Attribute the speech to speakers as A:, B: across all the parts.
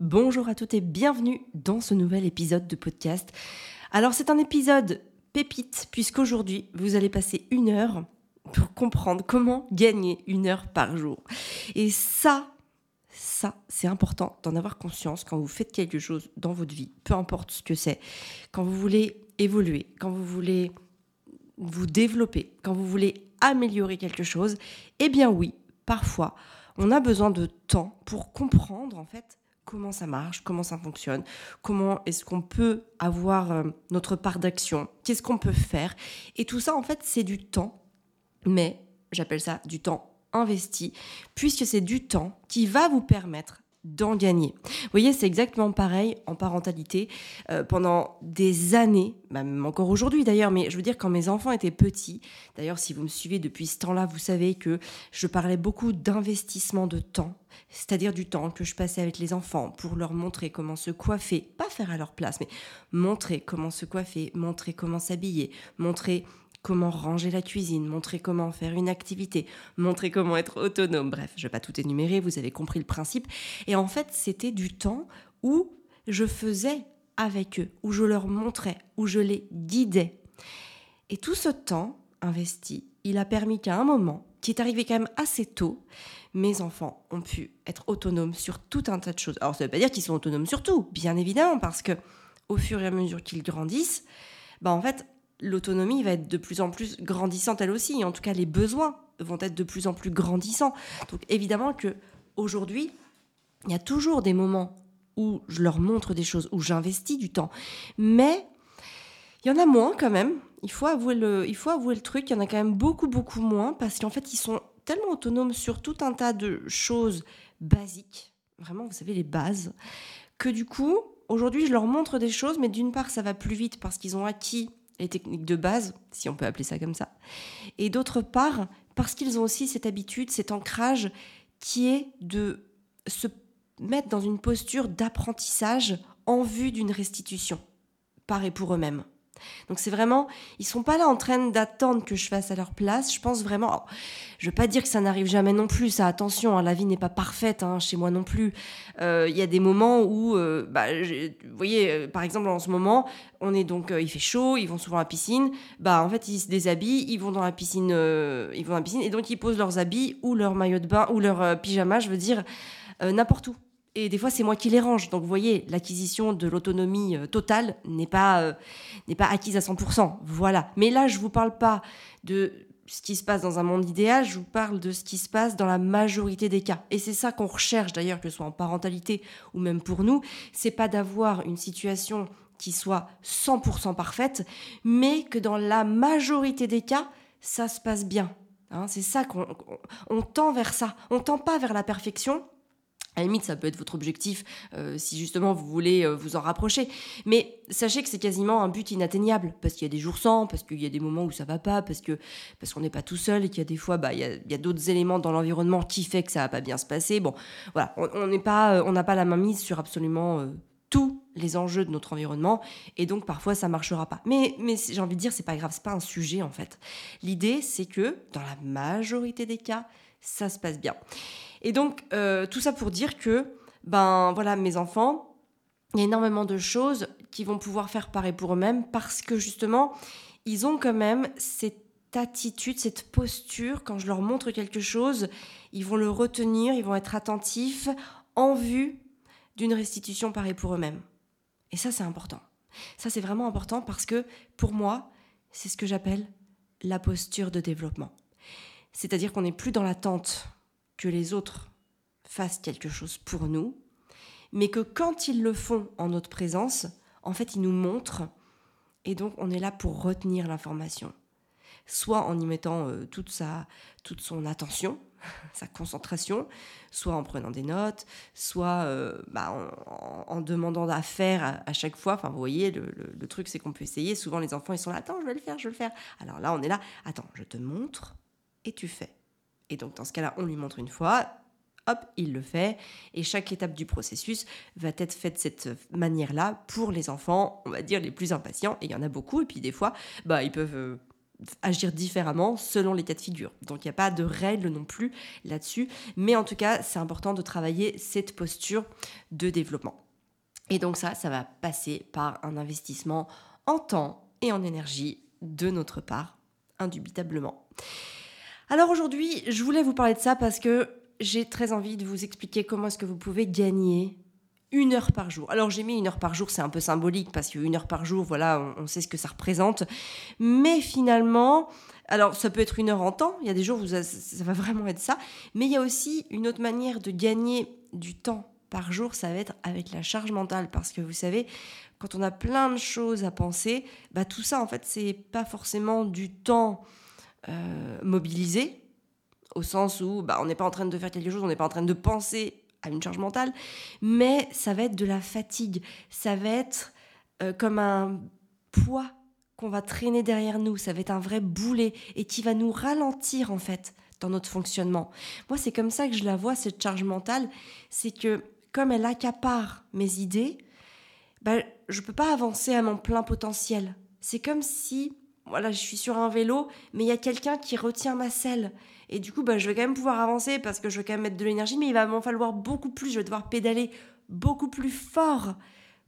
A: Bonjour à toutes et bienvenue dans ce nouvel épisode de podcast. Alors c'est un épisode pépite puisqu'aujourd'hui vous allez passer une heure pour comprendre comment gagner une heure par jour. Et ça, ça, c'est important d'en avoir conscience quand vous faites quelque chose dans votre vie, peu importe ce que c'est, quand vous voulez évoluer, quand vous voulez vous développer, quand vous voulez améliorer quelque chose, eh bien oui, parfois, on a besoin de temps pour comprendre en fait comment ça marche, comment ça fonctionne, comment est-ce qu'on peut avoir euh, notre part d'action, qu'est-ce qu'on peut faire. Et tout ça, en fait, c'est du temps, mais j'appelle ça du temps investi, puisque c'est du temps qui va vous permettre d'en gagner. Vous voyez, c'est exactement pareil en parentalité. Euh, pendant des années, même encore aujourd'hui d'ailleurs, mais je veux dire quand mes enfants étaient petits, d'ailleurs si vous me suivez depuis ce temps-là, vous savez que je parlais beaucoup d'investissement de temps, c'est-à-dire du temps que je passais avec les enfants pour leur montrer comment se coiffer, pas faire à leur place, mais montrer comment se coiffer, montrer comment s'habiller, montrer comment ranger la cuisine, montrer comment faire une activité, montrer comment être autonome. Bref, je ne vais pas tout énumérer, vous avez compris le principe. Et en fait, c'était du temps où je faisais avec eux, où je leur montrais, où je les guidais. Et tout ce temps investi, il a permis qu'à un moment, qui est arrivé quand même assez tôt, mes enfants ont pu être autonomes sur tout un tas de choses. Alors ça ne veut pas dire qu'ils sont autonomes sur tout, bien évidemment, parce que au fur et à mesure qu'ils grandissent, bah en fait, l'autonomie va être de plus en plus grandissante elle aussi. En tout cas, les besoins vont être de plus en plus grandissants. Donc évidemment que aujourd'hui, il y a toujours des moments où je leur montre des choses, où j'investis du temps. Mais il y en a moins quand même. Il faut avouer le, il faut avouer le truc. Il y en a quand même beaucoup, beaucoup moins parce qu'en fait, ils sont tellement autonomes sur tout un tas de choses basiques. Vraiment, vous savez, les bases. Que du coup, aujourd'hui, je leur montre des choses, mais d'une part, ça va plus vite parce qu'ils ont acquis les techniques de base, si on peut appeler ça comme ça. Et d'autre part, parce qu'ils ont aussi cette habitude, cet ancrage qui est de se mettre dans une posture d'apprentissage en vue d'une restitution, par et pour eux-mêmes. Donc c'est vraiment, ils sont pas là en train d'attendre que je fasse à leur place. Je pense vraiment, je veux pas dire que ça n'arrive jamais non plus. Ça, attention, hein, la vie n'est pas parfaite hein, chez moi non plus. Euh, il y a des moments où, euh, bah, vous voyez, euh, par exemple en ce moment, on est donc, il fait chaud, ils vont souvent à la piscine. Bah en fait ils se déshabillent, ils vont dans la piscine, ils vont dans la piscine et donc ils posent leurs habits ou leur maillot de bain ou leur pyjama, je veux dire, n'importe où. Et des fois, c'est moi qui les range. Donc, vous voyez, l'acquisition de l'autonomie euh, totale n'est pas, euh, pas acquise à 100%. Voilà. Mais là, je ne vous parle pas de ce qui se passe dans un monde idéal, je vous parle de ce qui se passe dans la majorité des cas. Et c'est ça qu'on recherche d'ailleurs, que ce soit en parentalité ou même pour nous, c'est pas d'avoir une situation qui soit 100% parfaite, mais que dans la majorité des cas, ça se passe bien. Hein, c'est ça qu'on on tend vers ça. On tend pas vers la perfection, à la limite, ça peut être votre objectif euh, si justement vous voulez euh, vous en rapprocher. Mais sachez que c'est quasiment un but inatteignable parce qu'il y a des jours sans, parce qu'il y a des moments où ça va pas, parce que parce qu'on n'est pas tout seul et qu'il y a des fois, bah, il y a, d'autres éléments dans l'environnement qui fait que ça va pas bien se passer. Bon, voilà, on n'est pas, euh, on n'a pas la main mise sur absolument tous les enjeux de notre environnement et donc parfois ça marchera pas. Mais mais j'ai envie de dire c'est pas grave, c'est pas un sujet en fait. L'idée c'est que dans la majorité des cas, ça se passe bien. Et donc, euh, tout ça pour dire que, ben voilà, mes enfants, il y a énormément de choses qui vont pouvoir faire pareil pour eux-mêmes parce que justement, ils ont quand même cette attitude, cette posture. Quand je leur montre quelque chose, ils vont le retenir, ils vont être attentifs en vue d'une restitution pareille pour eux-mêmes. Et ça, c'est important. Ça, c'est vraiment important parce que pour moi, c'est ce que j'appelle la posture de développement. C'est-à-dire qu'on n'est plus dans l'attente que les autres fassent quelque chose pour nous, mais que quand ils le font en notre présence, en fait, ils nous montrent, et donc on est là pour retenir l'information. Soit en y mettant euh, toute, sa, toute son attention, sa concentration, soit en prenant des notes, soit euh, bah, en, demandant à faire à, chaque fois. Enfin, vous voyez, le, le truc, c'est qu'on peut essayer. Souvent, les enfants, ils sont là, attends, je vais le faire, je vais le faire. Alors là, on est là, attends, je te montre et tu fais. Et donc dans ce cas-là, on lui montre une fois, hop, il le fait. Et chaque étape du processus va être faite de cette manière-là pour les enfants, on va dire, les plus impatients. Et il y en a beaucoup. Et puis des fois, bah, ils peuvent... Euh, agir différemment selon les cas de figure. Donc il n'y a pas de règle non plus là-dessus, mais en tout cas c'est important de travailler cette posture de développement. Et donc ça, ça va passer par un investissement en temps et en énergie de notre part, indubitablement. Alors aujourd'hui, je voulais vous parler de ça parce que j'ai très envie de vous expliquer comment est-ce que vous pouvez gagner une heure par jour. Alors j'ai mis une heure par jour, c'est un peu symbolique parce qu'une heure par jour, voilà, on, sait ce que ça représente. Mais finalement, alors ça peut être une heure en temps, il y a des jours où ça, va vraiment être ça, mais il y a aussi une autre manière de gagner du temps par jour, ça va être avec la charge mentale parce que vous savez, quand on a plein de choses à penser, bah tout ça en fait c'est pas forcément du temps euh, mobilisé au sens où bah, on n'est pas en train de faire quelque chose, on n'est pas en train de penser à une charge mentale, mais ça va être de la fatigue, ça va être euh, comme un poids qu'on va traîner derrière nous, ça va être un vrai boulet et qui va nous ralentir en fait dans notre fonctionnement. Moi, c'est comme ça que je la vois, cette charge mentale, c'est que comme elle accapare mes idées, bah, je ne peux pas avancer à mon plein potentiel. C'est comme si, voilà, je suis sur un vélo, mais il y a quelqu'un qui retient ma selle. Et du coup, bah, je vais quand même pouvoir avancer parce que je vais quand même mettre de l'énergie, mais il va m'en falloir beaucoup plus. Je vais devoir pédaler beaucoup plus fort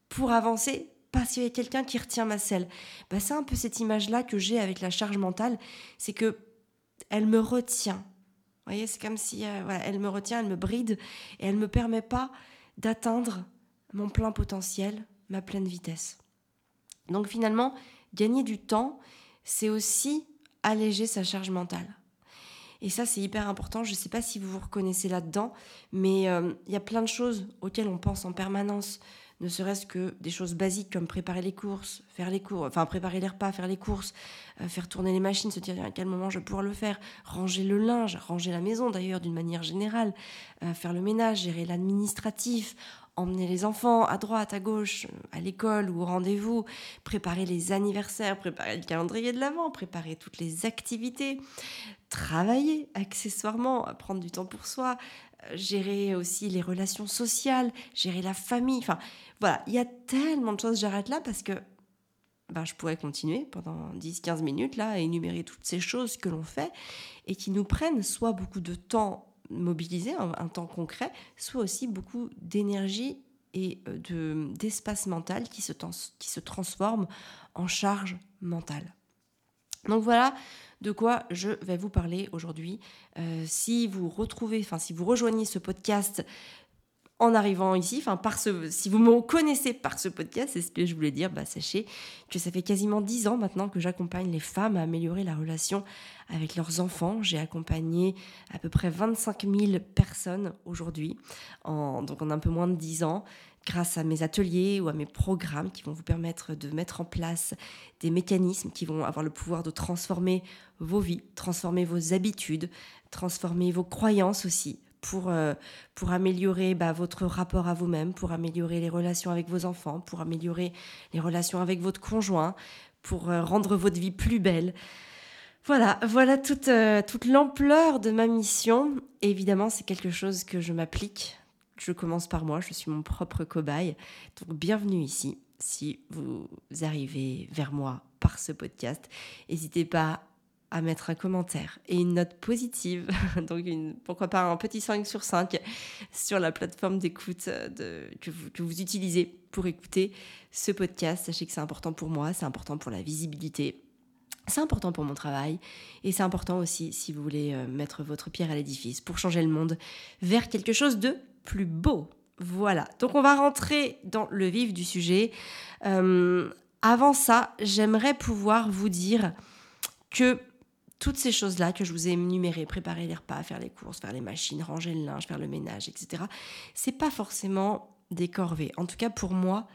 A: pour avancer parce qu'il y a quelqu'un qui retient ma selle. Bah, c'est un peu cette image-là que j'ai avec la charge mentale, c'est que elle me retient. Vous voyez, c'est comme si euh, elle me retient, elle me bride et elle ne me permet pas d'atteindre mon plein potentiel, ma pleine vitesse. Donc finalement, gagner du temps, c'est aussi alléger sa charge mentale. Et ça, c'est hyper important. Je ne sais pas si vous vous reconnaissez là-dedans, mais euh, il y a plein de choses auxquelles on pense en permanence. Ne serait-ce que des choses basiques comme préparer les courses, faire les courses, enfin préparer les repas, faire les courses, euh, faire tourner les machines, se dire à quel moment je vais pouvoir le faire, ranger le linge, ranger la maison d'ailleurs d'une manière générale, euh, faire le ménage, gérer l'administratif, emmener les enfants à droite, à gauche, à l'école ou au rendez-vous, préparer les anniversaires, préparer le calendrier de l'avant, préparer toutes les activités, travailler accessoirement, prendre du temps pour soi, euh, gérer aussi les relations sociales, gérer la famille. Enfin, voilà, il y a tellement de choses. J'arrête là parce que ben, je pourrais continuer pendant 10-15 minutes là à énumérer toutes ces choses que l'on fait et qui nous prennent soit beaucoup de temps mobiliser un, temps concret, soit aussi beaucoup d'énergie et euh, de, d'espace mental qui se, qui se transforme en charge mentale. Donc voilà de quoi je vais vous parler aujourd'hui. Euh, si vous retrouvez, enfin si vous rejoignez ce podcast en arrivant ici, enfin par ce, si vous me connaissez par ce podcast, c'est ce que je voulais dire, bah, sachez que ça fait quasiment dix ans maintenant que j'accompagne les femmes à améliorer la relation avec leurs enfants. J'ai accompagné à peu près 25 000 personnes aujourd'hui, en, donc en un peu moins de dix ans, grâce à mes ateliers ou à mes programmes qui vont vous permettre de mettre en place des mécanismes qui vont avoir le pouvoir de transformer vos vies, transformer vos habitudes, transformer vos croyances aussi, pour, euh, pour améliorer bah, votre rapport à vous-même, pour améliorer les relations avec vos enfants, pour améliorer les relations avec votre conjoint, pour euh, rendre votre vie plus belle. Voilà, voilà toute, euh, toute l'ampleur de ma mission. évidemment, c'est quelque chose que je m'applique. Je commence par moi, je suis mon propre cobaye. Donc bienvenue ici. Si vous arrivez vers moi par ce podcast, n'hésitez pas à mettre un commentaire et une note positive, donc pourquoi pas un petit 5 sur 5 sur la plateforme d'écoute de, que, vous, que vous utilisez pour écouter ce podcast. Sachez que c'est important pour moi, c'est important pour la visibilité, c'est important pour mon travail et c'est important aussi si vous voulez euh, mettre votre pierre à l'édifice pour changer le monde vers quelque chose de plus beau. Voilà, donc on va rentrer dans le vif du sujet. Euh, avant ça, j'aimerais pouvoir vous dire que toutes ces choses-là que je vous ai énumérées, préparer les repas, faire les courses, faire les machines, ranger le linge, faire le ménage, etc. C'est pas forcément des corvées. En tout cas, pour moi,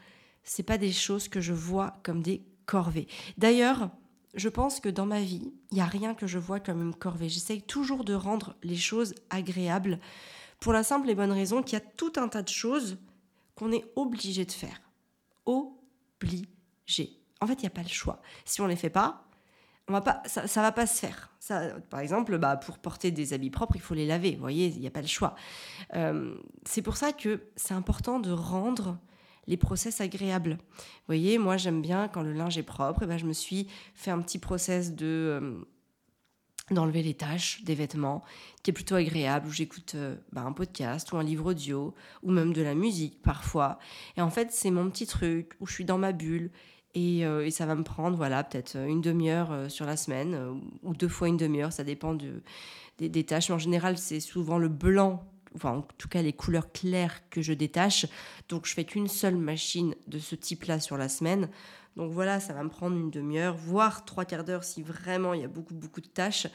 A: c'est pas des choses que je vois comme des corvées. D'ailleurs, je pense que dans ma vie, il n'y a rien que je vois comme une corvée. J'essaye toujours de rendre les choses agréables pour la simple et bonne raison qu'il y a tout un tas de choses qu'on est obligé de faire. Obligé. En fait, il n'y a pas le choix. Si on ne les fait pas, on va pas, ça, ça va pas se faire. Ça, par exemple, bah, pour porter des habits propres, il faut les laver. Vous voyez, il n'y a pas le choix. Euh, c'est pour ça que c'est important de rendre les process agréables. Vous voyez, moi j'aime bien quand le linge est propre, et ben, je me suis fait un petit process de euh, d'enlever les taches des vêtements, qui est plutôt agréable, où j'écoute euh, ben, un podcast ou un livre audio, ou même de la musique parfois. Et en fait, c'est mon petit truc où je suis dans ma bulle. Et, et ça va me prendre, voilà, peut-être une demi-heure sur la semaine, ou deux fois une demi-heure, ça dépend de, des, des tâches. Mais en général, c'est souvent le blanc enfin en tout cas les couleurs claires que je détache. Donc je fais qu'une seule machine de ce type-là sur la semaine. Donc voilà, ça va me prendre une demi-heure, voire trois quarts d'heure si vraiment il y a beaucoup beaucoup de tâches.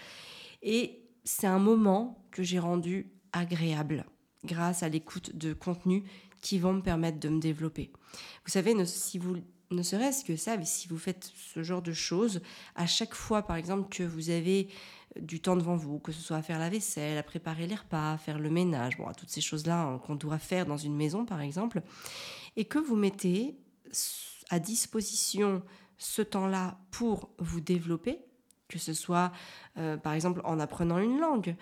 A: Et c'est un moment que j'ai rendu agréable grâce à l'écoute de contenus qui vont me permettre de me développer. Vous savez, si vous ne serait-ce que ça, mais si vous faites ce genre de choses, à chaque fois, par exemple, que vous avez du temps devant vous, que ce soit à faire la vaisselle, à préparer les repas, à faire le ménage, bon, à toutes ces choses-là hein, qu'on doit faire dans une maison, par exemple, et que vous mettez à disposition ce temps-là pour vous développer, que ce soit, euh, par exemple, en apprenant une langue,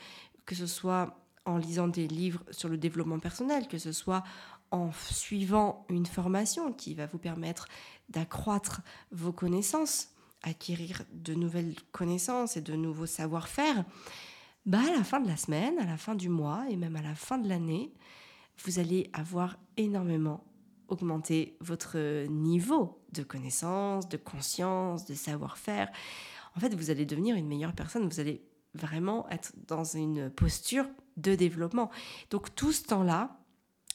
A: que ce soit en lisant des livres sur le développement personnel, que ce soit en suivant une formation qui va vous permettre d'accroître vos connaissances, acquérir de nouvelles connaissances et de nouveaux savoir-faire, bah à la fin de la semaine, à la fin du mois et même à la fin de l'année, vous allez avoir énormément augmenté votre niveau de connaissances, de conscience, de savoir-faire. En fait, vous allez devenir une meilleure personne, vous allez vraiment être dans une posture de développement. Donc tout ce temps-là,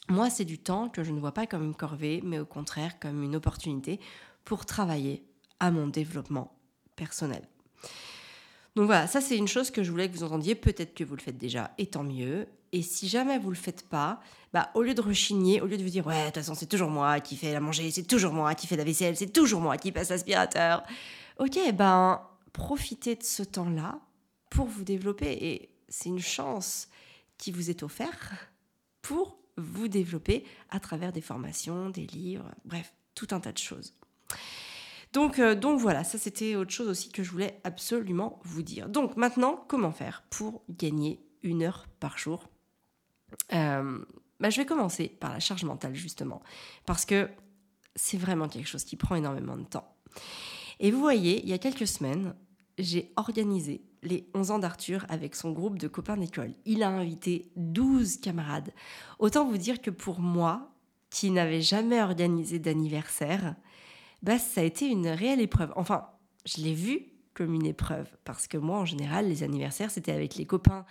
A: moi, c'est du temps que je ne vois pas comme une corvée, mais au contraire comme une opportunité pour travailler à mon développement personnel. Donc voilà, ça c'est une chose que je voulais que vous entendiez. Peut-être que vous le faites déjà, et tant mieux. Et si jamais vous le faites pas, bah, au lieu de rechigner, au lieu de vous dire ouais, de toute façon c'est toujours moi qui fais la manger, c'est toujours moi qui fais la vaisselle, c'est toujours moi qui passe l'aspirateur. Ok, ben profitez de ce temps-là pour vous développer. Et c'est une chance qui vous est offerte pour vous développer à travers des formations, des livres, bref, tout un tas de choses. Donc, euh, donc voilà, ça c'était autre chose aussi que je voulais absolument vous dire. Donc maintenant, comment faire pour gagner une heure par jour? Euh, bah, Je vais commencer par la charge mentale justement, parce que c'est vraiment quelque chose qui prend énormément de temps. Et vous voyez, il y a quelques semaines, j'ai organisé les 11 ans d'Arthur avec son groupe de copains d'école. Il a invité 12 camarades. Autant vous dire que pour moi, qui n'avais jamais organisé d'anniversaire, bah, ça a été une réelle épreuve. Enfin, je l'ai vu comme une épreuve, parce que moi, en général, les anniversaires, c'était avec les copains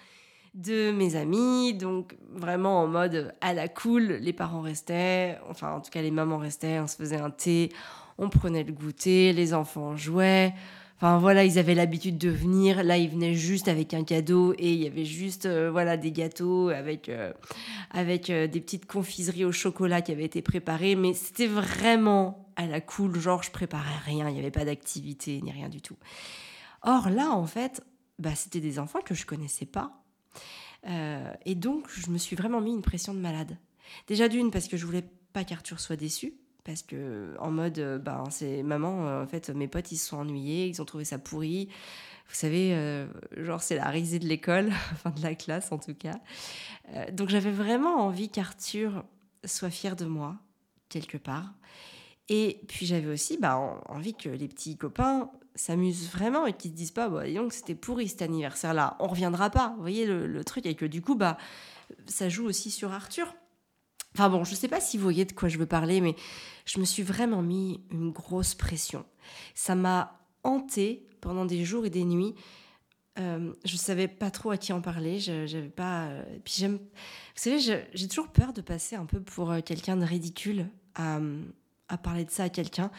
A: de mes amis, donc vraiment en mode à la cool, les parents restaient, enfin en tout cas les mamans restaient, on se faisait un thé, on prenait le goûter, les enfants jouaient. Enfin voilà, ils avaient l'habitude de venir. Là, ils venaient juste avec un cadeau et il y avait juste euh, voilà des gâteaux avec euh, avec euh, des petites confiseries au chocolat qui avaient été préparées. Mais c'était vraiment à la cool, genre je préparais rien, il n'y avait pas d'activité ni rien du tout. Or là, en fait, bah, c'était des enfants que je connaissais pas. et donc, je me suis vraiment mis une pression de malade. Déjà d'une, parce que je voulais pas qu'Arthur soit déçu parce que en mode ben c'est maman euh, en fait mes potes ils se sont ennuyés ils ont trouvé ça pourri. Vous savez euh, genre c'est la risée de l'école enfin de la classe en tout cas. Donc j'avais vraiment envie qu'Arthur soit fier de moi quelque part. Et puis j'avais aussi bah, envie que les petits copains s'amusent vraiment et qu'ils se disent pas bah que c'était pourri cet anniversaire là on reviendra pas. Vous voyez le, le truc et que du coup bah ça joue aussi sur Arthur Enfin bon, je ne sais pas si vous voyez de quoi je veux parler, mais je me suis vraiment mis une grosse pression. Ça m'a hanté pendant des jours et des nuits. Euh, je savais pas trop à qui en parler. J'avais pas. Euh. Vous savez, j'ai toujours peur de passer un peu pour euh, quelqu'un de ridicule à, parler de ça à quelqu'un.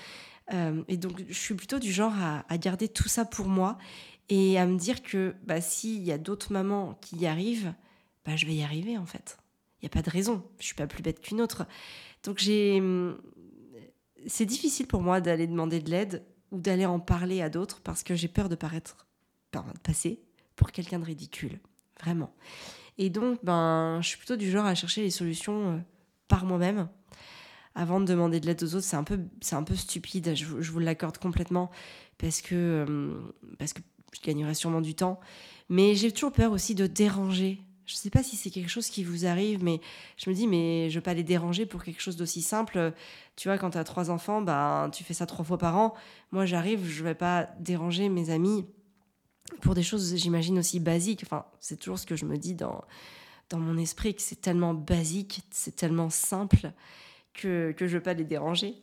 A: Euh, et donc, je suis plutôt du genre à, à, garder tout ça pour moi et à me dire que bah, s'il y a d'autres mamans qui y arrivent, bah, je vais y arriver en fait n'y a pas de raison. Je suis pas plus bête qu'une autre. Donc j'ai, hum, c'est difficile pour moi d'aller demander de l'aide ou d'aller en parler à d'autres parce que j'ai peur de paraître, de passer pour quelqu'un de ridicule, vraiment. Et donc, ben, je suis plutôt du genre à chercher les solutions euh, par moi-même avant de demander de l'aide aux autres. C'est un peu, c'est un peu stupide. Je, vous l'accorde complètement parce que, hum, parce que je gagnerais sûrement du temps. Mais j'ai toujours peur aussi de déranger Je ne sais pas si c'est quelque chose qui vous arrive, mais je me dis, mais je ne veux pas les déranger pour quelque chose d'aussi simple. Tu vois, quand tu as trois enfants, ben, tu fais ça trois fois par an. Moi, j'arrive, je ne vais pas déranger mes amis pour des choses, j'imagine, aussi basiques. Enfin, c'est toujours ce que je me dis dans, dans mon esprit, que c'est tellement basique, c'est tellement simple que, que je ne veux pas les déranger.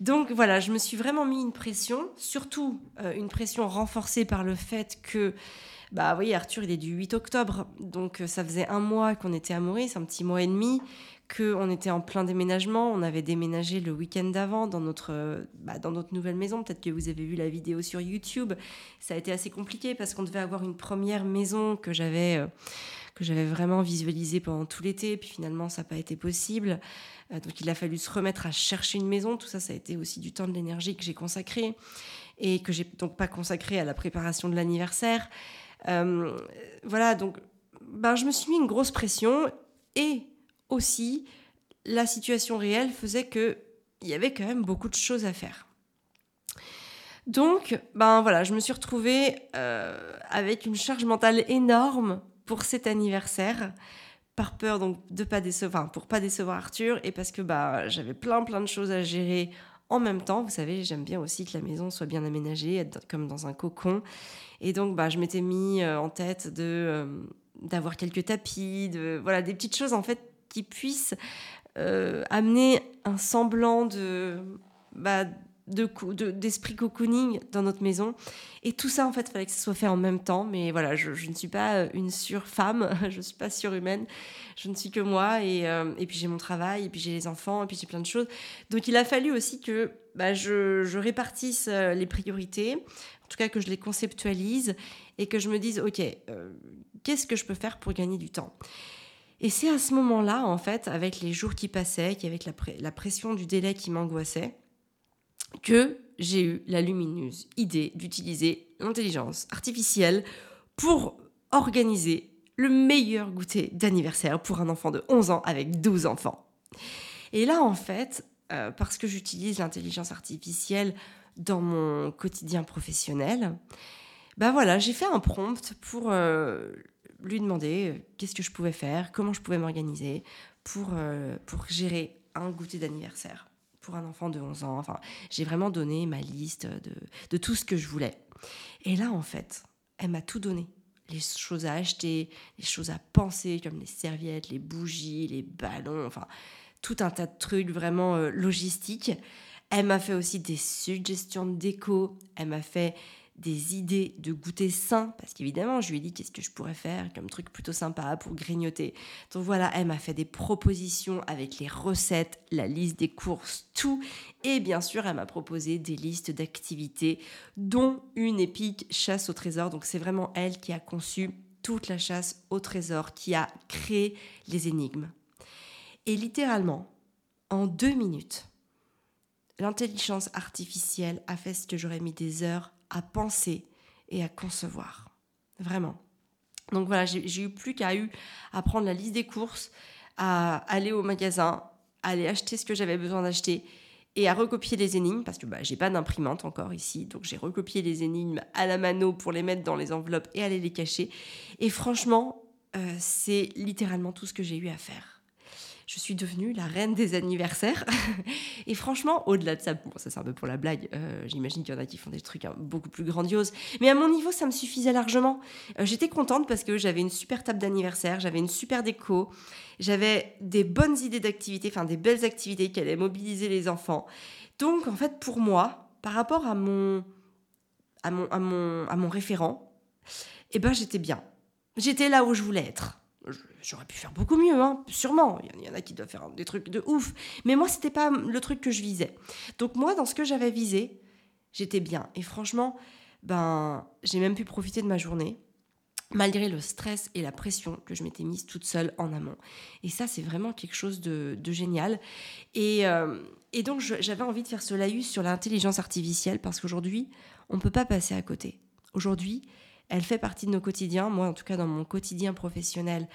A: Donc voilà, je me suis vraiment mis une pression, surtout euh, une pression renforcée par le fait que, bah oui, Arthur, il est du 8 octobre, donc euh, ça faisait un mois qu'on était à c'est un petit mois et demi, qu'on était en plein déménagement, on avait déménagé le week-end d'avant dans notre, bah, dans notre nouvelle maison, peut-être que vous avez vu la vidéo sur YouTube, ça a été assez compliqué parce qu'on devait avoir une première maison que j'avais... Euh, vraiment visualisé pendant tout l'été, puis finalement ça n'a pas été possible. Euh, donc il a fallu se remettre à chercher une maison. Tout ça, ça a été aussi du temps de l'énergie que j'ai consacré et que j'ai donc pas consacré à la préparation de l'anniversaire. Euh, voilà, donc ben, je me suis mis une grosse pression et aussi la situation réelle faisait que il y avait quand même beaucoup de choses à faire. Donc, ben voilà, je me suis retrouvée euh, avec une charge mentale énorme pour cet anniversaire par peur donc de pas décevoir, pour pas décevoir Arthur et parce que bah j'avais plein plein de choses à gérer en même temps. Vous savez, j'aime bien aussi que la maison soit bien aménagée, être comme dans un cocon. Et donc bah je m'étais mis euh, en tête de euh, d'avoir quelques tapis, de voilà des petites choses en fait qui puissent euh, amener un semblant de bah, de, d'esprit cocooning dans notre maison. Et tout ça, en fait, il fallait que ça soit fait en même temps. Mais voilà, je, ne suis pas une surfemme, je ne suis pas surhumaine. Je ne suis que moi. Et, et puis j'ai mon travail, et puis j'ai les enfants, et puis j'ai plein de choses. Donc il a fallu aussi que bah, je, répartisse les priorités, en tout cas que je les conceptualise, et que je me dise, OK, qu'est-ce que je peux faire pour gagner du temps? Et c'est à ce moment-là, en fait, avec les jours qui passaient, avec la, la pression du délai qui m'angoissait, que j'ai eu la lumineuse idée d'utiliser l'intelligence artificielle pour organiser le meilleur goûter d'anniversaire pour un enfant de 11 ans avec 12 enfants. Et là, en fait, euh, parce que j'utilise l'intelligence artificielle dans mon quotidien professionnel, ben voilà, j'ai fait un prompt pour euh, lui demander euh, qu'est-ce que je pouvais faire, comment je pouvais m'organiser pour, pour gérer un goûter d'anniversaire pour un enfant de 11 ans. Enfin, j'ai vraiment donné ma liste de, de tout ce que je voulais. Et là, en fait, elle m'a tout donné. Les choses à acheter, les choses à penser, comme les serviettes, les bougies, les ballons, enfin, tout un tas de trucs vraiment euh, logistiques. Elle m'a fait aussi des suggestions de déco. Elle m'a fait des idées de goûter sain, parce qu'évidemment, je lui ai dit qu'est-ce que je pourrais faire comme truc plutôt sympa pour grignoter. Donc voilà, elle m'a fait des propositions avec les recettes, la liste des courses, tout. Et bien sûr, elle m'a proposé des listes d'activités, dont une épique chasse au trésor. Donc c'est vraiment elle qui a conçu toute la chasse au trésor, qui a créé les énigmes. Et littéralement, en deux minutes, l'intelligence artificielle a fait ce que j'aurais mis des heures à penser et à concevoir. Vraiment. Donc voilà, j'ai eu plus qu'à eu à prendre la liste des courses, à aller au magasin, à aller acheter ce que j'avais besoin d'acheter et à recopier les énigmes parce que bah, j'ai pas d'imprimante encore ici, donc j'ai recopié les énigmes à la mano pour les mettre dans les enveloppes et aller les cacher. Et franchement, euh, c'est littéralement tout ce que j'ai eu à faire je suis devenue la reine des anniversaires. et franchement, au-delà de ça, bon, ça c'est un peu pour la blague, euh, j'imagine qu'il y en a qui font des trucs hein, beaucoup plus grandioses, mais à mon niveau, ça me suffisait largement. Euh, j'étais contente parce que j'avais une super table d'anniversaire, j'avais une super déco, j'avais des bonnes idées d'activités, enfin des belles activités qui allaient mobiliser les enfants. Donc, en fait, pour moi, par rapport à mon, à mon, à mon, à mon référent, eh ben, j'étais bien. J'étais là où je voulais être. J'aurais pu faire beaucoup mieux, hein, sûrement. Il y en a qui doivent faire des trucs de ouf. Mais moi, c'était pas le truc que je visais. Donc moi, dans ce que j'avais visé, j'étais bien. Et franchement, ben, j'ai même pu profiter de ma journée, malgré le stress et la pression que je m'étais mise toute seule en amont. Et ça, c'est vraiment quelque chose de, génial. Et, euh, et donc, j'avais envie de faire ce laïus sur l'intelligence artificielle parce qu'aujourd'hui, on ne peut pas passer à côté. Aujourd'hui, elle fait partie de nos quotidiens. Moi, en tout cas, dans mon quotidien professionnel,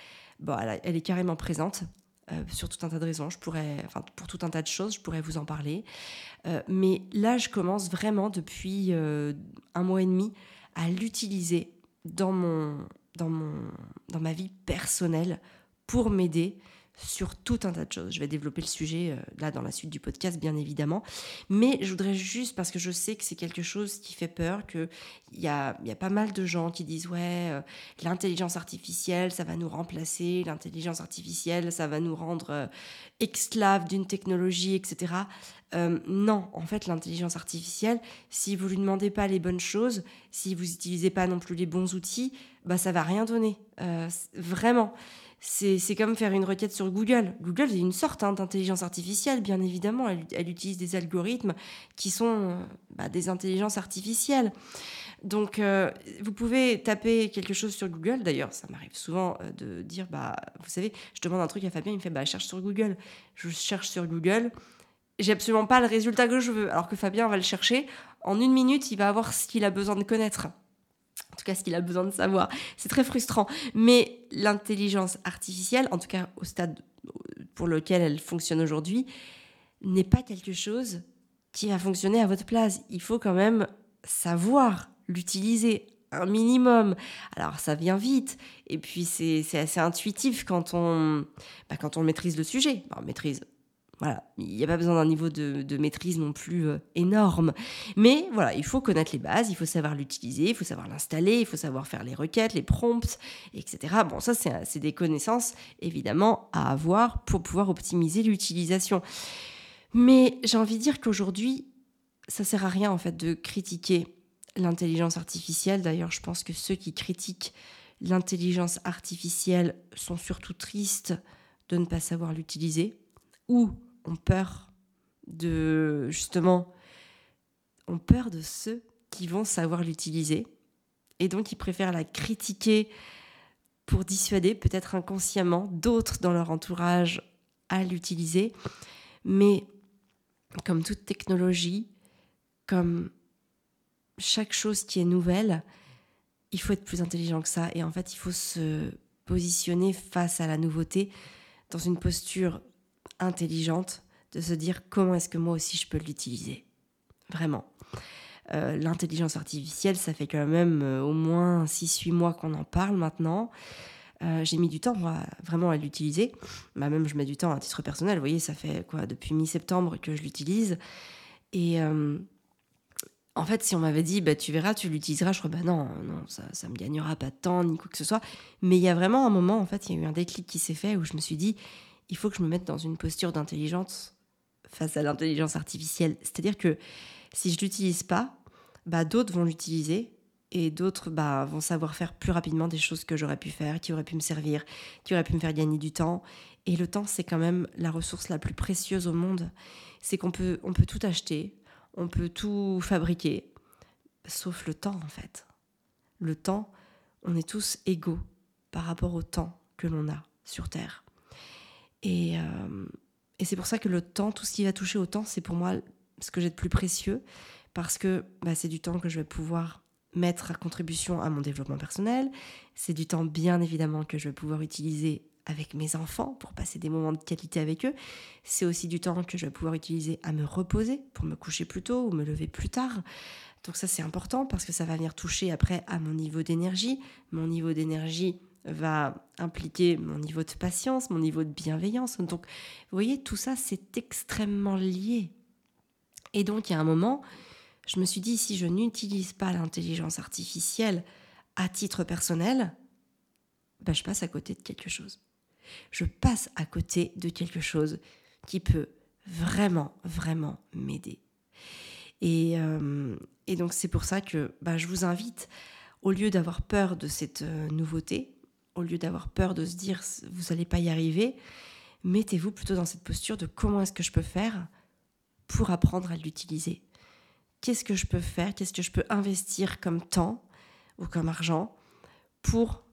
A: elle, est carrément présente. Euh, sur tout un tas de raisons, je pourrais, pour tout un tas de choses, je pourrais vous en parler. Euh, mais là, je commence vraiment depuis euh, un mois et demi à l'utiliser dans ma vie personnelle pour m'aider sur tout un tas de choses. Je vais développer le sujet euh, là dans la suite du podcast, bien évidemment. Mais je voudrais juste, parce que je sais que c'est quelque chose qui fait peur, qu'il y a, y a pas mal de gens qui disent, ouais, euh, l'intelligence artificielle, ça va nous remplacer, l'intelligence artificielle, ça va nous rendre euh, esclaves d'une technologie, etc. non, en fait, l'intelligence artificielle, si vous lui demandez pas les bonnes choses, si vous n'utilisez pas non plus les bons outils, bah ça va rien donner. vraiment c'est comme faire une requête sur Google. Google est une sorte hein, d'intelligence artificielle, bien évidemment. Elle, utilise des algorithmes qui sont euh, bah, des intelligences artificielles. Donc, euh, vous pouvez taper quelque chose sur Google. D'ailleurs, ça m'arrive souvent euh, de dire, bah, vous savez, je demande un truc à Fabien, il me fait, bah, cherche sur Google. Je cherche sur Google. J'ai absolument pas le résultat que je veux. Alors que Fabien va le chercher. En une minute, il va avoir ce qu'il a besoin de connaître en tout cas ce qu'il a besoin de savoir. C'est très frustrant. Mais l'intelligence artificielle, en tout cas au stade pour lequel elle fonctionne aujourd'hui, n'est pas quelque chose qui va fonctionner à votre place. Il faut quand même savoir l'utiliser un minimum. Alors ça vient vite, et puis c'est assez intuitif quand on, bah, quand on maîtrise le sujet. on maîtrise, il n'y a pas besoin d'un niveau de, maîtrise non plus euh, énorme. Mais voilà, il faut connaître les bases, il faut savoir l'utiliser, il faut savoir l'installer, il faut savoir faire les requêtes, les prompts, etc. Bon, ça, c'est des connaissances, évidemment, à avoir pour pouvoir optimiser l'utilisation. Mais j'ai envie de dire qu'aujourd'hui, ça sert à rien, en fait, de critiquer l'intelligence artificielle. D'ailleurs, je pense que ceux qui critiquent l'intelligence artificielle sont surtout tristes de ne pas savoir l'utiliser ont peur de ceux qui vont savoir l'utiliser et donc ils préfèrent la critiquer pour dissuader peut-être inconsciemment d'autres dans leur entourage à l'utiliser. Mais comme toute technologie comme chaque chose qui est nouvelle il faut être plus intelligent que ça. Et en fait il faut se positionner face à la nouveauté dans une posture intelligente de se dire comment est-ce que moi aussi je peux l'utiliser. Vraiment. Euh, l'intelligence artificielle, ça fait quand même euh, au moins 6-8 mois qu'on en parle maintenant. Euh, j'ai mis du temps vraiment à l'utiliser. Bah, même je mets du temps à titre personnel. Vous voyez, ça fait quoi depuis mi-septembre que je l'utilise. Et en fait, si on m'avait dit, bah, tu verras, tu l'utiliseras, je crois, bah non, non, ça, ça me gagnera pas de temps ni quoi que ce soit. Mais il y a vraiment un moment, en fait, il y a eu un déclic qui s'est fait où je me suis dit, il faut que je me mette dans une posture d'intelligence face à l'intelligence artificielle. C'est-à-dire que si je l'utilise pas, bah, d'autres vont l'utiliser et d'autres bah, vont savoir faire plus rapidement des choses que j'aurais pu faire, qui auraient pu me servir, qui auraient pu me faire gagner du temps. Et le temps, c'est quand même la ressource la plus précieuse au monde. C'est qu'on peut, on peut tout acheter, on peut tout fabriquer, sauf le temps en fait. Le temps, on est tous égaux par rapport au temps que l'on a sur Terre. Et, euh, et c'est pour ça que le temps, tout ce qui va toucher au temps, c'est pour moi ce que j'ai de plus précieux, parce que bah, c'est du temps que je vais pouvoir mettre à contribution à mon développement personnel, c'est du temps bien évidemment que je vais pouvoir utiliser avec mes enfants pour passer des moments de qualité avec eux, c'est aussi du temps que je vais pouvoir utiliser à me reposer pour me coucher plus tôt ou me lever plus tard. Donc ça c'est important parce que ça va venir toucher après à mon niveau d'énergie, mon niveau d'énergie va impliquer mon niveau de patience, mon niveau de bienveillance. Donc, vous voyez, tout ça, c'est extrêmement lié. Et donc, il y a un moment, je me suis dit, si je n'utilise pas l'intelligence artificielle à titre personnel, ben, je passe à côté de quelque chose. Je passe à côté de quelque chose qui peut vraiment, vraiment m'aider. Et, euh, donc, c'est pour ça que ben, je vous invite, au lieu d'avoir peur de cette euh, nouveauté, au lieu d'avoir peur de se dire vous n'allez pas y arriver, mettez-vous plutôt dans cette posture de comment est-ce que je peux faire pour apprendre à l'utiliser. Qu'est-ce que je peux faire Qu'est-ce que je peux investir comme temps ou comme argent pour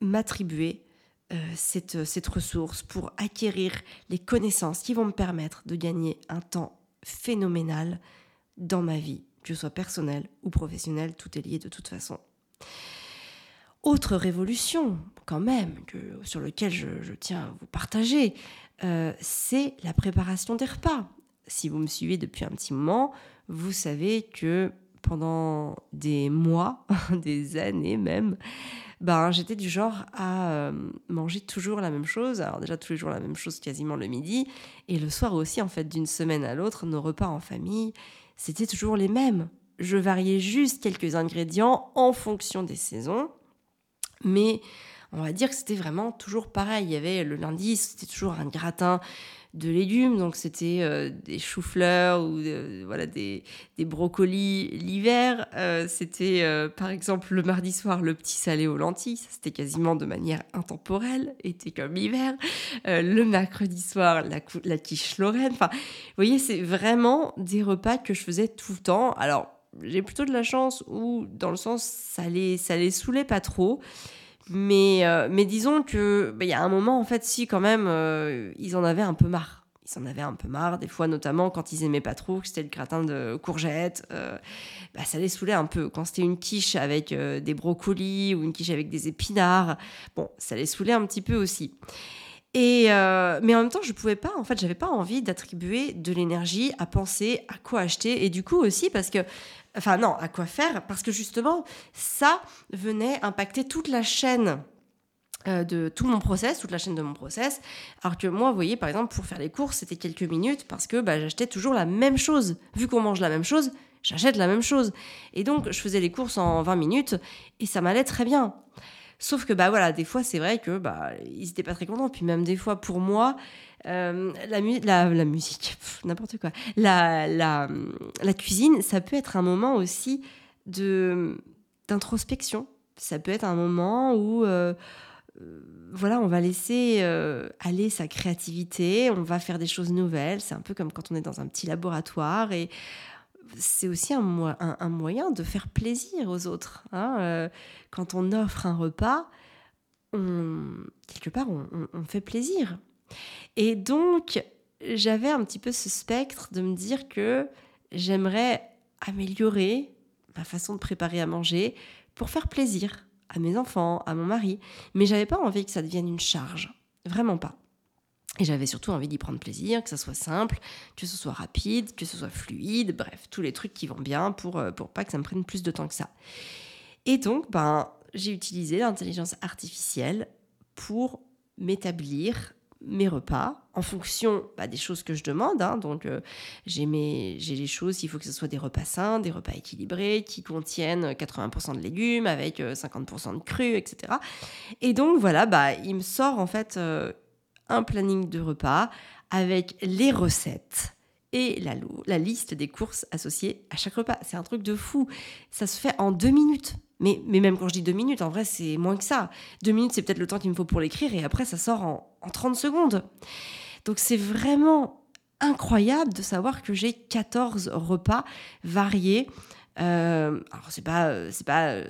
A: m'attribuer euh, cette, cette ressource, pour acquérir les connaissances qui vont me permettre de gagner un temps phénoménal dans ma vie, que ce soit personnelle ou professionnelle, tout est lié de toute façon. Autre révolution, quand même, que, sur lequel je, tiens à vous partager, euh, c'est la préparation des repas. Si vous me suivez depuis un petit moment, vous savez que pendant des mois, des années même, ben, j'étais du genre à euh, manger toujours la même chose. Alors déjà tous les jours la même chose quasiment le midi. Et le soir aussi, en fait, d'une semaine à l'autre, nos repas en famille, c'était toujours les mêmes. Je variais juste quelques ingrédients en fonction des saisons. Mais on va dire que c'était vraiment toujours pareil. Il y avait le lundi, c'était toujours un gratin de légumes, donc c'était euh, des choux-fleurs ou euh, voilà des, brocolis l'hiver. Euh, c'était par exemple le mardi soir le petit salé aux lentilles, c'était quasiment de manière intemporelle, était comme hiver. le mercredi soir la, la quiche lorraine. Enfin, vous voyez, c'est vraiment des repas que je faisais tout le temps. Alors j'ai plutôt de la chance ou dans le sens ça les ça les saoulait pas trop. Mais, euh, mais disons que bah, il y a un moment, en fait, si quand même, euh, ils en avaient un peu marre. Ils en avaient un peu marre, des fois, notamment quand ils aimaient pas trop, que c'était le gratin de courgettes. Euh, bah, ça les saoulait un peu. Quand c'était une quiche avec des brocolis ou une quiche avec des épinards, bon, ça les saoulait un petit peu aussi. Et mais en même temps, je pouvais pas, en fait, j'avais pas envie d'attribuer de l'énergie à penser à quoi acheter. Et du coup aussi, parce que Enfin non, à quoi faire Parce que justement, ça venait impacter toute la chaîne euh, de tout mon process, toute la chaîne de mon process. Alors que moi, vous voyez, par exemple, pour faire les courses, c'était quelques minutes parce que bah, j'achetais toujours la même chose. Vu qu'on mange la même chose, j'achète la même chose. Et donc, je faisais les courses en 20 minutes et ça m'allait très bien. Sauf que, bah voilà, des fois, c'est vrai que bah, ils étaient pas très contents. Puis même des fois, pour moi, euh, la, la, musique, n'importe quoi. La, la, la, cuisine, ça peut être un moment aussi de d'introspection. Ça peut être un moment où, euh, euh, voilà, on va laisser aller sa créativité, on va faire des choses nouvelles. C'est un peu comme quand on est dans un petit laboratoire et c'est aussi un, moyen de faire plaisir aux autres. Hein. quand on offre un repas, quelque part, on, on fait plaisir. Et donc, j'avais un petit peu ce spectre de me dire que j'aimerais améliorer ma façon de préparer à manger pour faire plaisir à mes enfants, à mon mari. Mais j'avais pas envie que ça devienne une charge. Vraiment pas. Et j'avais surtout envie d'y prendre plaisir, que ça soit simple, que ce soit rapide, que ce soit fluide, bref, tous les trucs qui vont bien pour, euh, pour pas que ça me prenne plus de temps que ça. Et donc, ben, j'ai utilisé l'intelligence artificielle pour m'établir mes repas en fonction bah, des choses que je demande. Hein. Donc, euh, j'ai les choses, il faut que ce soit des repas sains, des repas équilibrés, qui contiennent 80% de légumes, avec 50% euh, de cru, etc. Et donc, voilà, bah, il me sort en fait euh, un planning de repas avec les recettes et la, liste des courses associées à chaque repas. C'est un truc de fou. Ça se fait en deux minutes. Mais, même quand je dis deux minutes, en vrai, c'est moins que ça. Deux minutes, c'est peut-être le temps qu'il me faut pour l'écrire et après, ça sort en, en 30 secondes. Donc, c'est vraiment incroyable de savoir que j'ai 14 repas variés. Euh, alors, c'est pas. C'est pas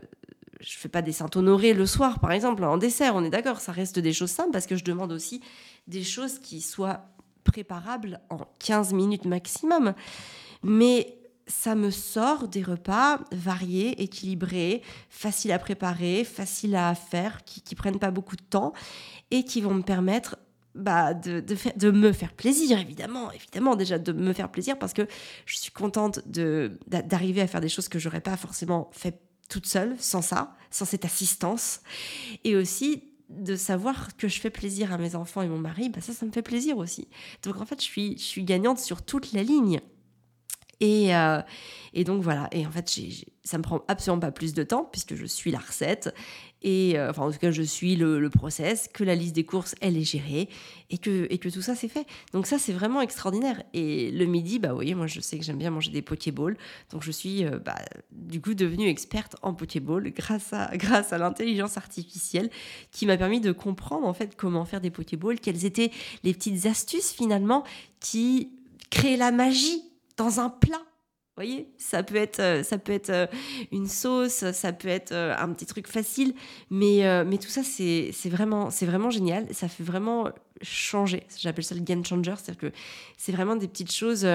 A: je fais pas des Saint-Honoré le soir, par exemple, en dessert, on est d'accord, ça reste des choses simples parce que je demande aussi des choses qui soient préparables en 15 minutes maximum. Mais ça me sort des repas variés, équilibrés, faciles à préparer, faciles à faire, qui, qui prennent pas beaucoup de temps et qui vont me permettre bah, de, de, me faire plaisir, évidemment, évidemment, déjà de me faire plaisir parce que je suis contente d'arriver à faire des choses que j'aurais pas forcément fait toute seule, sans ça, sans cette assistance. Et aussi de savoir que je fais plaisir à mes enfants et mon mari, bah ça, ça me fait plaisir aussi. Donc en fait, je suis, je suis gagnante sur toute la ligne. Et, euh, et, donc voilà, et en fait, ça me prend absolument pas plus de temps puisque je suis la recette euh, enfin en tout cas je suis le, process, que la liste des courses elle est gérée et que, tout ça c'est fait. Donc ça c'est vraiment extraordinaire. Et le midi, bah voyez, moi je sais que j'aime bien manger des pokéballs, donc je suis euh, bah, du coup devenue experte en pokéballs grâce à, grâce à l'intelligence artificielle qui m'a permis de comprendre en fait comment faire des pokéballs, quelles étaient les petites astuces finalement qui créent la magie dans un plat. Vous voyez, ça peut être, euh, ça peut être euh, une sauce, ça peut être euh, un petit truc facile, mais, mais tout ça, c'est vraiment, vraiment génial. Ça fait vraiment changer. J'appelle ça le game changer, c'est-à-dire que c'est vraiment des petites choses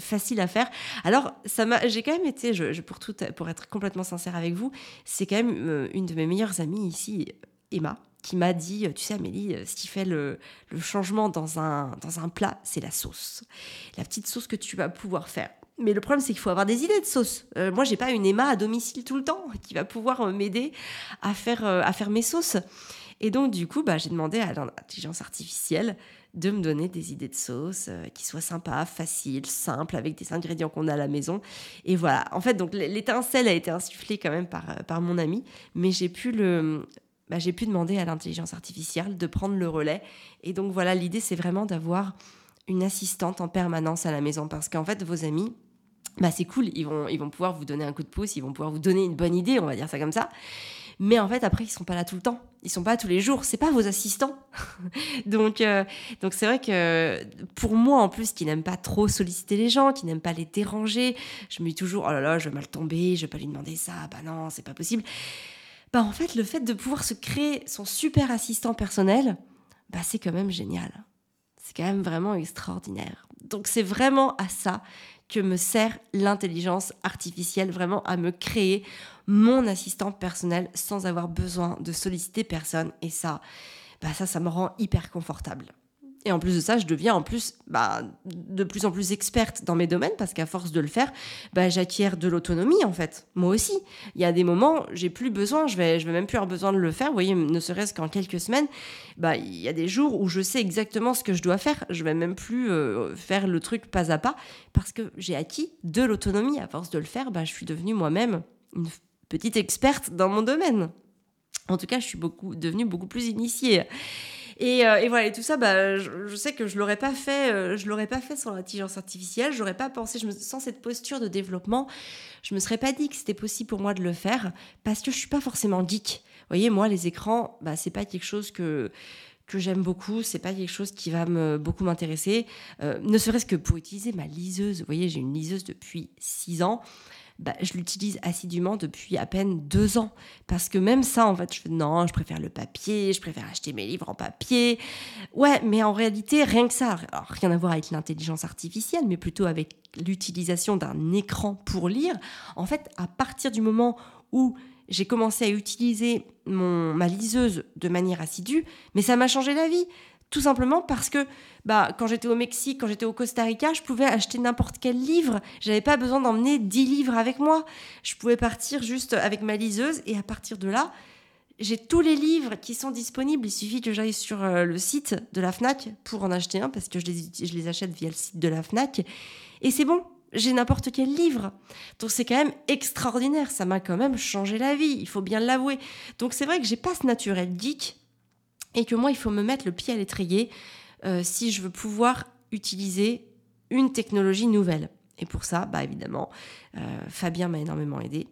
A: faciles à faire. Alors, ça m'a, j'ai quand même été, pour, tout, pour être complètement sincère avec vous, c'est quand même une de mes meilleures amies ici, Emma, qui m'a dit, tu sais Amélie, ce qui fait le, le changement dans un, dans un plat, c'est la sauce. La petite sauce que tu vas pouvoir faire. Mais le problème, c'est qu'il faut avoir des idées de sauce. Euh, moi, j'ai pas une Emma à domicile tout le temps qui va pouvoir euh, m'aider à faire, euh, à faire mes sauces. Et donc, du coup, bah, j'ai demandé à l'intelligence artificielle de me donner des idées de sauce qui soient sympas, faciles, simples, avec des ingrédients qu'on a à la maison. Et voilà. En fait, donc l'étincelle a été insufflée quand même par, par mon ami, mais j'ai pu le, bah, j'ai pu demander à l'intelligence artificielle de prendre le relais. Et donc voilà, l'idée, c'est vraiment d'avoir une assistante en permanence à la maison parce qu'en fait, vos amis, bah, c'est cool, ils vont, ils vont pouvoir vous donner un coup de pouce, ils vont pouvoir vous donner une bonne idée, on va dire ça comme ça. Mais en fait, après, ils sont pas là tout le temps. Ils sont pas tous les jours. C'est pas vos assistants. donc, euh, donc c'est vrai que pour moi, en plus, qui n'aime pas trop solliciter les gens, qui n'aime pas les déranger, je me dis toujours, oh là là, je vais mal tomber, je vais pas lui demander ça. Bah non, c'est pas possible bah en fait le fait de pouvoir se créer son super assistant personnel, bah c'est quand même génial. C'est quand même vraiment extraordinaire. Donc c'est vraiment à ça que me sert l'intelligence artificielle, vraiment à me créer mon assistant personnel sans avoir besoin de solliciter personne. Et ça, bah ça, ça me rend hyper confortable. Et en plus de ça, je deviens en plus bah, de plus en plus experte dans mes domaines parce qu'à force de le faire, bah, j'acquiers de l'autonomie en fait. Moi aussi. Il y a des moments, j'ai plus besoin, je vais, je vais même plus avoir besoin de le faire. Vous voyez, ne serait-ce qu'en quelques semaines, bah, il y a des jours où je sais exactement ce que je dois faire. Je vais même plus euh, faire le truc pas à pas parce que j'ai acquis de l'autonomie. À force de le faire, bah, je suis devenue moi-même une petite experte dans mon domaine. En tout cas, je suis devenue beaucoup plus initiée. Euh, et, voilà, et tout ça, bah, je, sais que je l'aurais pas fait, euh, je l'aurais pas fait sans l'intelligence artificielle. J'aurais pas pensé, sans cette posture de développement, je me serais pas dit que c'était possible pour moi de le faire parce que je suis pas forcément geek. Vous voyez, moi, les écrans, bah, c'est pas quelque chose que que j'aime beaucoup, c'est pas quelque chose qui va beaucoup m'intéresser, euh, ne serait-ce que pour utiliser ma liseuse. Vous voyez, j'ai une liseuse depuis 6 ans. Bah, je l'utilise assidûment depuis à peine deux ans. Parce que même ça, en fait, je fais non, je préfère le papier, je préfère acheter mes livres en papier. Ouais, mais en réalité, rien que ça, rien à voir avec l'intelligence artificielle, mais plutôt avec l'utilisation d'un écran pour lire. En fait, à partir du moment où j'ai commencé à utiliser mon, ma liseuse de manière assidue, mais ça m'a changé la vie. Tout simplement parce que bah, quand j'étais au Mexique, quand j'étais au Costa Rica, je pouvais acheter n'importe quel livre. J'avais pas besoin d'emmener 10 livres avec moi. Je pouvais partir juste avec ma liseuse et à partir de là, j'ai tous les livres qui sont disponibles. Il suffit que j'aille sur euh, le site de la FNAC pour en acheter un parce que je les, achète via le site de la FNAC. Et c'est bon, j'ai n'importe quel livre. Donc c'est quand même extraordinaire. Ça m'a quand même changé la vie, il faut bien l'avouer. Donc c'est vrai que j'ai pas ce naturel geek et que moi, il faut me mettre le pied à l'étrier euh, si je veux pouvoir utiliser une technologie nouvelle. Et pour ça, bah évidemment, euh, Fabien m'a énormément aidé.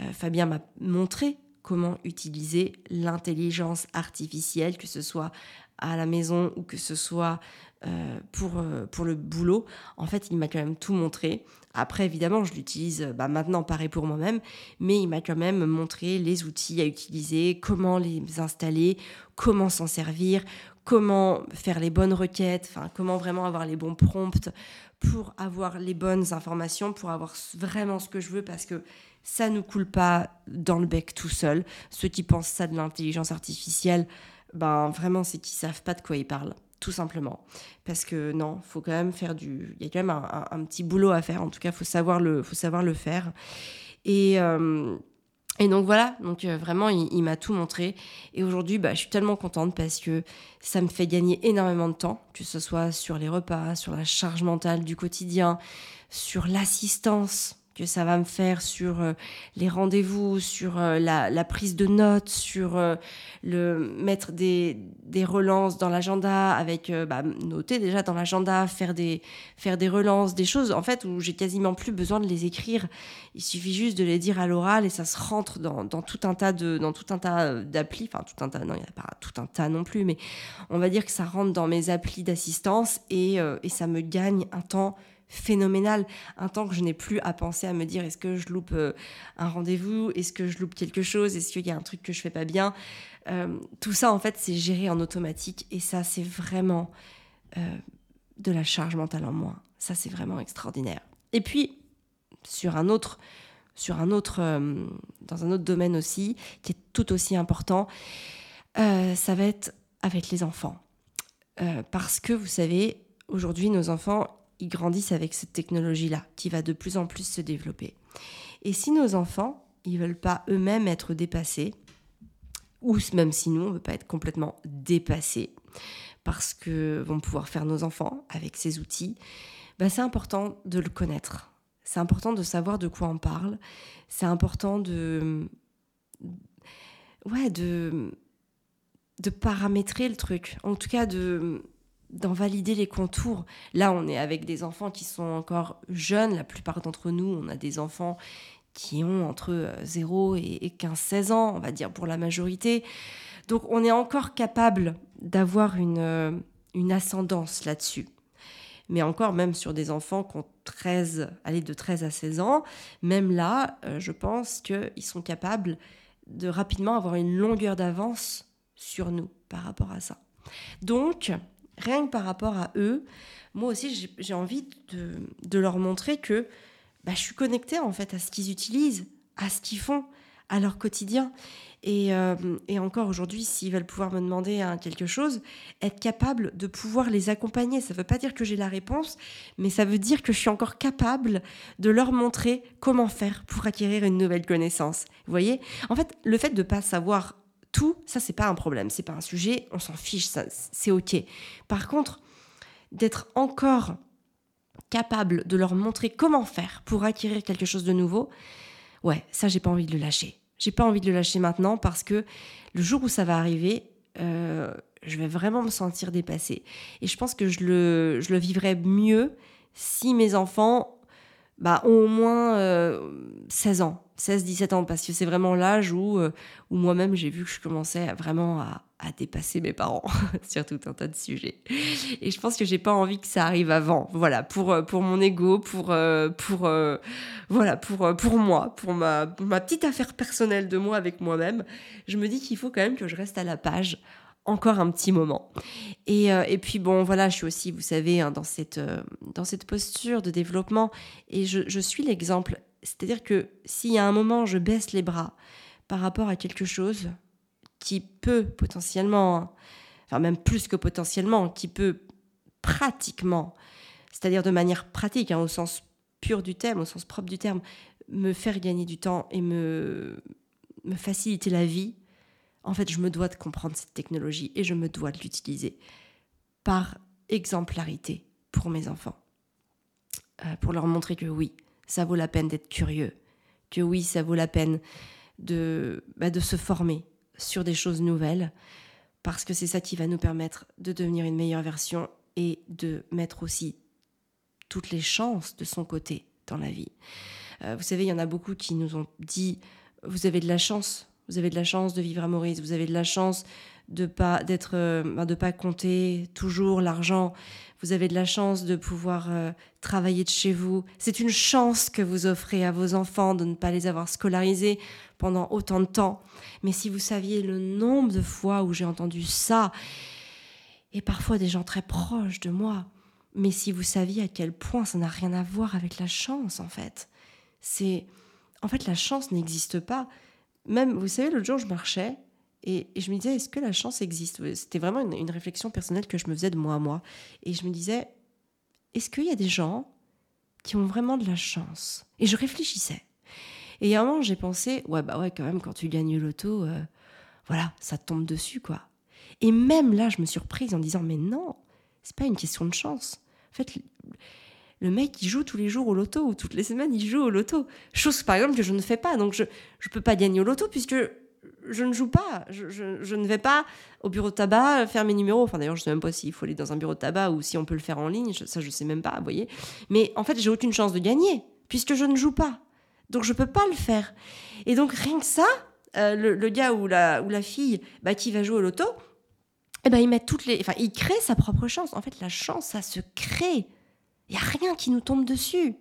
A: Euh, Fabien m'a montré comment utiliser l'intelligence artificielle, que ce soit à la maison ou que ce soit pour, pour le boulot. En fait, il m'a quand même tout montré. Après, évidemment, je l'utilise bah, maintenant pareil pour moi-même, mais il m'a quand même montré les outils à utiliser, comment les installer, comment s'en servir, comment faire les bonnes requêtes, comment vraiment avoir les bons prompts pour avoir les bonnes informations, pour avoir vraiment ce que je veux, parce que ça ne coule pas dans le bec tout seul. Ceux qui pensent ça de l'intelligence artificielle, ben vraiment, c'est qu'ils savent pas de quoi ils parlent tout simplement. Parce que non, faut quand même faire du. Il y a quand même un, petit boulot à faire. En tout cas, faut savoir le, faut savoir le faire. Et euh, et donc voilà, donc euh, vraiment, il, m'a tout montré. Et aujourd'hui, bah, je suis tellement contente parce que ça me fait gagner énormément de temps, que ce soit sur les repas, sur la charge mentale du quotidien, sur l'assistance que ça va me faire sur euh, les rendez-vous, sur euh, la, prise de notes, sur euh, le mettre des, des relances dans l'agenda, avec bah, noter déjà dans l'agenda, faire des, faire des relances, des choses en fait où j'ai quasiment plus besoin de les écrire. Il suffit juste de les dire à l'oral et ça se rentre dans, dans, tout un tas de dans tout un tas d'applis, enfin tout un tas, non il n'y a pas tout un tas non plus, mais on va dire que ça rentre dans mes applis d'assistance et, et ça me gagne un temps phénoménal. Un temps que je n'ai plus à penser à me dire est-ce que je loupe euh, un rendez-vous, est-ce que je loupe quelque chose, est-ce qu'il y a un truc que je fais pas bien? Euh, tout ça, en fait, c'est géré en automatique et ça, c'est vraiment euh, de la charge mentale en moins. Ça, c'est vraiment extraordinaire. Et puis, sur un autre, sur un autre, dans un autre domaine aussi, qui est tout aussi important, ça va être avec les enfants. parce que vous savez, aujourd'hui, nos enfants, ils grandissent avec cette technologie-là qui va de plus en plus se développer. Et si nos enfants, ils veulent pas eux-mêmes être dépassés, ou même si nous, on ne veut pas être complètement dépassés, parce que vont pouvoir faire nos enfants avec ces outils, bah c'est important de le connaître. C'est important de savoir de quoi on parle. C'est important de, ouais, de, de paramétrer le truc. En tout cas, de d'en valider les contours. Là, on est avec des enfants qui sont encore jeunes. La plupart d'entre nous, on a des enfants qui ont entre 0 et 15-16 ans, on va dire pour la majorité. Donc on est encore capable d'avoir une, une ascendance là-dessus. Mais encore, même sur des enfants qui ont 13, allez, de 13 à 16 ans, même là, euh, je pense qu'ils sont capables de rapidement avoir une longueur d'avance sur nous par rapport à ça. Donc, rien que par rapport à eux, moi aussi, j'ai envie de, leur montrer que bah, je suis connectée en fait à ce qu'ils utilisent, à ce qu'ils font, à leur quotidien. Et, euh, encore aujourd'hui, s'ils veulent pouvoir me demander hein, quelque chose, être capable de pouvoir les accompagner. Ça ne veut pas dire que j'ai la réponse, mais ça veut dire que je suis encore capable de leur montrer comment faire pour acquérir une nouvelle connaissance. Vous voyez? En fait, le fait de ne pas savoir tout, ça c'est pas un problème, c'est pas un sujet, on s'en fiche, c'est ok. Par contre, d'être encore capable de leur montrer comment faire pour acquérir quelque chose de nouveau, ouais, ça j'ai pas envie de le lâcher. J'ai pas envie de le lâcher maintenant parce que le jour où ça va arriver, euh, je vais vraiment me sentir dépassée. Et je pense que je le, je le vivrai mieux si mes enfants bah, ont au moins 16 euh, ans. 16-17 ans, parce que c'est vraiment l'âge où, euh, où moi-même j'ai vu que je commençais vraiment à, à dépasser mes parents sur tout un tas de sujets. Et je pense que j'ai pas envie que ça arrive avant. Voilà, pour, euh, pour mon ego, pour, euh, pour, voilà, pour, pour moi, pour ma, ma petite affaire personnelle de moi avec moi-même, je me dis qu'il faut quand même que je reste à la page encore un petit moment. Et, et, puis bon, voilà, je suis aussi, vous savez, hein, dans, cette, dans cette posture de développement et je, je suis l'exemple c'est-à-dire que y a un moment, je baisse les bras par rapport à quelque chose qui peut potentiellement, enfin même plus que potentiellement, qui peut pratiquement, c'est-à-dire de manière pratique, hein, au sens pur du terme, au sens propre du terme, me faire gagner du temps et me, me faciliter la vie, en fait, je me dois de comprendre cette technologie et je me dois de l'utiliser par exemplarité pour mes enfants, euh, pour leur montrer que oui, ça vaut la peine d'être curieux, que oui, ça vaut la peine de, bah, de se former sur des choses nouvelles, parce que c'est ça qui va nous permettre de devenir une meilleure version et de mettre aussi toutes les chances de son côté dans la vie. Euh, vous savez, il y en a beaucoup qui nous ont dit, vous avez de la chance, vous avez de la chance de vivre à Maurice, vous avez de la chance de pas d'être euh, ben, de pas compter toujours l'argent. Vous avez de la chance de pouvoir euh, travailler de chez vous. C'est une chance que vous offrez à vos enfants de ne pas les avoir scolarisés pendant autant de temps. Mais si vous saviez le nombre de fois où j'ai entendu ça et parfois des gens très proches de moi mais si vous saviez à quel point ça n'a rien à voir avec la chance en fait. C'est en fait la chance n'existe pas. Même vous savez l'autre jour je marchais et, je me disais, est-ce que la chance existe? C'était vraiment une, réflexion personnelle que je me faisais de moi à moi. Et je me disais, est-ce qu'il y a des gens qui ont vraiment de la chance? Et je réfléchissais. Et a un moment, j'ai pensé, ouais, bah ouais, quand même, quand tu gagnes le loto, euh, voilà, ça tombe dessus, quoi. Et même là, je me suis reprise en disant, mais non, c'est pas une question de chance. En fait, le mec, il joue tous les jours au loto, ou toutes les semaines, il joue au loto. Chose, par exemple, que je ne fais pas. Donc, je ne peux pas gagner au loto, puisque je ne joue pas. Je, ne vais pas au bureau de tabac faire mes numéros. Enfin, d'ailleurs, je ne sais même pas s'il faut aller dans un bureau de tabac ou si on peut le faire en ligne. ça, je ne sais même pas, vous voyez. Mais en fait, j'ai aucune chance de gagner puisque je ne joue pas. Donc, je ne peux pas le faire. Et donc, rien que ça, euh, le, gars ou la, ou la fille bah, qui va jouer au loto, eh ben, il met toutes les. Enfin, il crée sa propre chance. En fait, la chance, ça se crée. Il n'y a rien qui nous tombe dessus.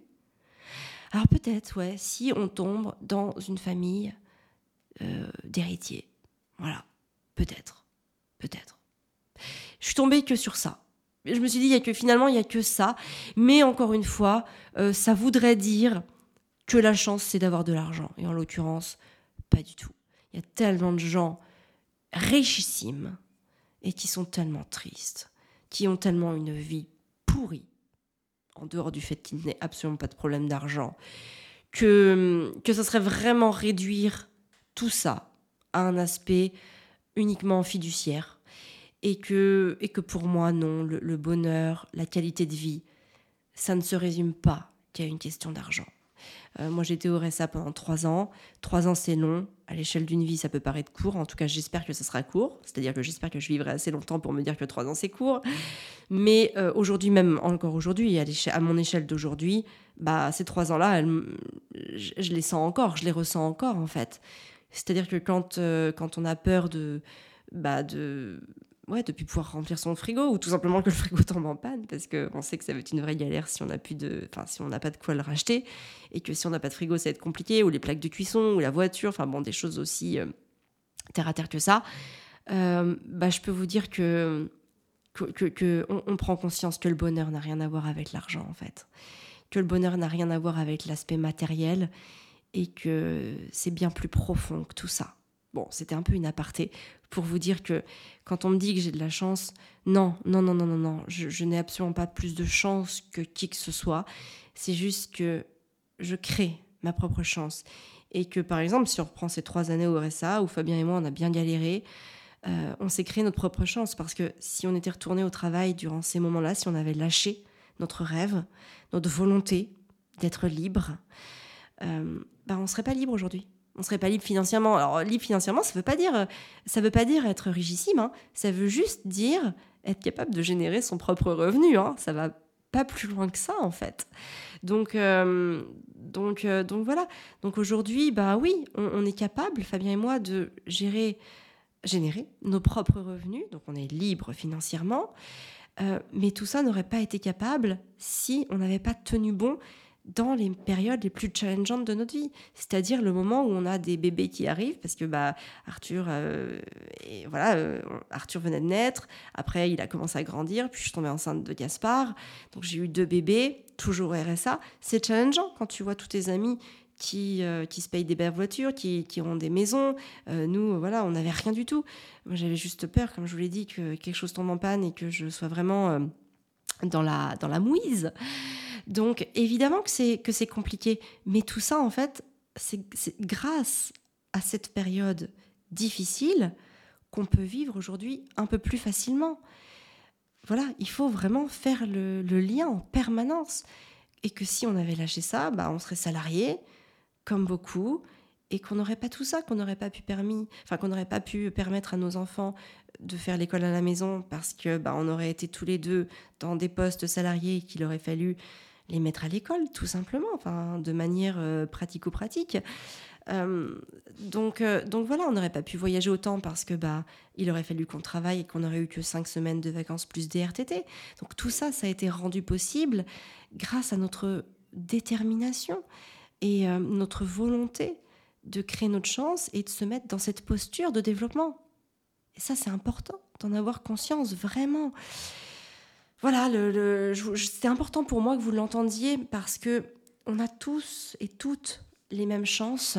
A: Alors, peut-être, ouais, si on tombe dans une famille euh, d'héritier. Voilà, peut-être, peut-être. Je suis tombée que sur ça. Je me suis dit, y a que finalement, il y a que ça. Mais encore une fois, euh, ça voudrait dire que la chance, c'est d'avoir de l'argent. Et en l'occurrence, pas du tout. Il y a tellement de gens richissimes et qui sont tellement tristes, qui ont tellement une vie pourrie. en dehors du fait qu'il n'ait absolument pas de problème d'argent, que, que ce serait vraiment réduire tout ça à un aspect uniquement fiduciaire. Et que, et que pour moi, non, le bonheur, la qualité de vie, ça ne se résume pas qu'à une question d'argent. Euh, moi, j'étais au RSA pendant trois ans. Trois ans, c'est long. À l'échelle d'une vie, ça peut paraître court. En tout cas, j'espère que ça sera court. C'est-à-dire que j'espère que je vivrai assez longtemps pour me dire que trois ans, c'est court. Mais euh, aujourd'hui, même encore aujourd'hui, à, à, mon échelle d'aujourd'hui, bah, ces trois ans-là, je, les sens encore, je les ressens encore, en fait. C'est-à-dire que quand, euh, quand on a peur de, bah, de ouais, depuis pouvoir remplir son frigo ou tout simplement que le frigo tombe en panne parce qu'on sait que ça va être une vraie galère si on n'a plus de, enfin si on n'a pas de quoi le racheter et que si on n'a pas de frigo ça va être compliqué ou les plaques de cuisson ou la voiture, enfin bon des choses aussi euh, terre à terre que ça. Euh, bah je peux vous dire que que, on, prend conscience que le bonheur n'a rien à voir avec l'argent en fait, que le bonheur n'a rien à voir avec l'aspect matériel et que c'est bien plus profond que tout ça. Bon, c'était un peu une aparté pour vous dire que quand on me dit que j'ai de la chance, non, non, non, non, non, non, je, n'ai absolument pas plus de chance que qui que ce soit. C'est juste que je crée ma propre chance. Et que par exemple, si on reprend ces trois années au RSA, où Fabien et moi, on a bien galéré, euh, on s'est créé notre propre chance. Parce que si on était retourné au travail durant ces moments-là, si on avait lâché notre rêve, notre volonté d'être libre, euh, bah, on ne serait pas libre aujourd'hui on serait pas libre financièrement. Alors libre financièrement, ça veut pas dire ça veut pas dire être richissime. Hein. Ça veut juste dire être capable de générer son propre revenu. Hein. Ça va pas plus loin que ça en fait. Donc euh, donc euh, donc voilà. Donc aujourd'hui, bah oui, on, est capable, Fabien et moi, de gérer générer nos propres revenus. Donc on est libre financièrement. Euh, mais tout ça n'aurait pas été capable si on n'avait pas tenu bon dans les périodes les plus challengeantes de notre vie, c'est-à-dire le moment où on a des bébés qui arrivent, parce que bah Arthur, euh, voilà, euh, Arthur venait de naître, après il a commencé à grandir, puis je suis tombée enceinte de Gaspard, donc j'ai eu deux bébés, toujours RSA. C'est challengeant quand tu vois tous tes amis qui, euh, qui se payent des belles voitures, qui, qui ont des maisons. nous, voilà, on n'avait rien du tout. Moi, j'avais juste peur, comme je vous l'ai dit, que quelque chose tombe en panne et que je sois vraiment dans la, dans la mouise. Donc évidemment que c'est compliqué, mais tout ça en fait, c'est grâce à cette période difficile qu'on peut vivre aujourd'hui un peu plus facilement. Voilà, il faut vraiment faire le, lien en permanence. Et que si on avait lâché ça, bah, on serait salarié, comme beaucoup, et qu'on n'aurait pas tout ça, qu'on n'aurait pas pu permis, enfin qu'on n'aurait pas pu permettre à nos enfants de faire l'école à la maison parce que bah, on aurait été tous les deux dans des postes salariés qu'il aurait fallu les mettre à l'école, tout simplement, enfin, de manière euh, pratico-pratique. Euh, donc, euh, donc voilà, on n'aurait pas pu voyager autant parce que bah, il aurait fallu qu'on travaille et qu'on n'aurait eu que cinq semaines de vacances plus des RTT. Donc tout ça, ça a été rendu possible grâce à notre détermination et notre volonté de créer notre chance et de se mettre dans cette posture de développement. Et ça, c'est important d'en avoir conscience, vraiment voilà, le, c'était important pour moi que vous l'entendiez parce que on a tous et toutes les mêmes chances.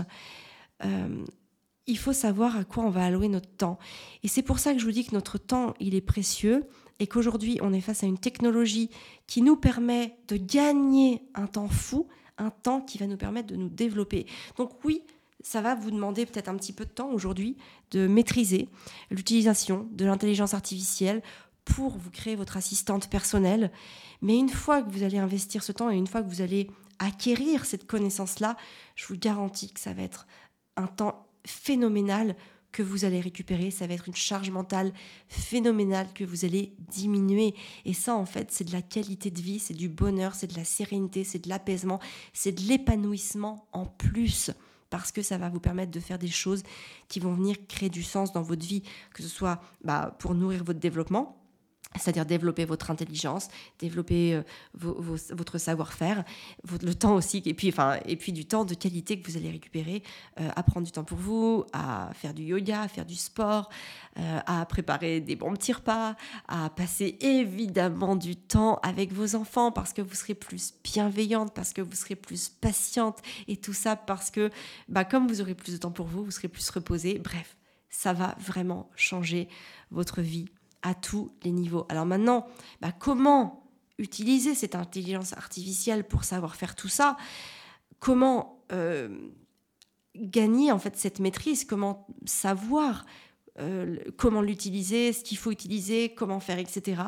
A: Euh, il faut savoir à quoi on va allouer notre temps. Et c'est pour ça que je vous dis que notre temps, il est précieux et qu'aujourd'hui, on est face à une technologie qui nous permet de gagner un temps fou, un temps qui va nous permettre de nous développer. Donc oui, ça va vous demander peut-être un petit peu de temps aujourd'hui de maîtriser l'utilisation de l'intelligence artificielle pour vous créer votre assistante personnelle. Mais une fois que vous allez investir ce temps et une fois que vous allez acquérir cette connaissance-là, je vous garantis que ça va être un temps phénoménal que vous allez récupérer, ça va être une charge mentale phénoménale que vous allez diminuer. Et ça, en fait, c'est de la qualité de vie, c'est du bonheur, c'est de la sérénité, c'est de l'apaisement, c'est de l'épanouissement en plus parce que ça va vous permettre de faire des choses qui vont venir créer du sens dans votre vie, que ce soit bah, pour nourrir votre développement, c'est-à-dire développer votre intelligence, développer euh, votre savoir-faire, le temps aussi, et puis, enfin, et puis du temps de qualité que vous allez récupérer, euh, à prendre du temps pour vous, à faire du yoga, à faire du sport, euh, à préparer des bons petits repas, à passer évidemment du temps avec vos enfants parce que vous serez plus bienveillante, parce que vous serez plus patiente, et tout ça parce que, bah, comme vous aurez plus de temps pour vous, vous serez plus reposé. Bref, ça va vraiment changer votre vie à tous les niveaux. Alors maintenant, bah, comment utiliser cette intelligence artificielle pour savoir faire tout ça, comment euh, gagner en fait cette maîtrise, comment savoir euh, comment l'utiliser, ce qu'il faut utiliser, comment faire, etc.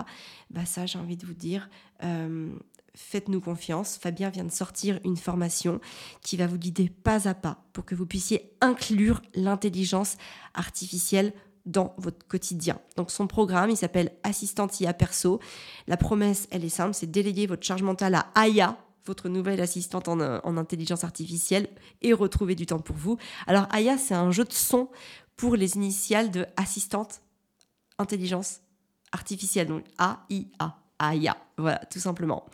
A: Bah ça, j'ai envie de vous dire, euh, faites-nous confiance. Fabien vient de sortir une formation qui va vous guider pas à pas pour que vous puissiez inclure l'intelligence artificielle dans votre quotidien. Donc son programme, il s'appelle Assistante IA Perso. La promesse, elle est simple, c'est déléguer votre charge mentale à Aya, votre nouvelle assistante en, en, intelligence artificielle, et retrouver du temps pour vous. Alors Aya, c'est un jeu de son pour les initiales de assistante intelligence artificielle, donc A-I-A. Aya, voilà, tout simplement.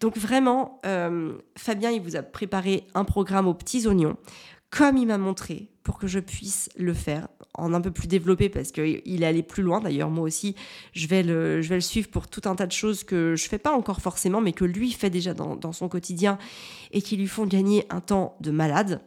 A: Donc vraiment, euh, Fabien, il vous a préparé un programme aux petits oignons, comme il m'a montré, pour que je puisse le faire en un peu plus développé, parce qu'il est allé plus loin. D'ailleurs, moi aussi, je vais, le, suivre pour tout un tas de choses que je fais pas encore forcément, mais que lui fait déjà dans, dans son quotidien et qui lui font gagner un temps de malade.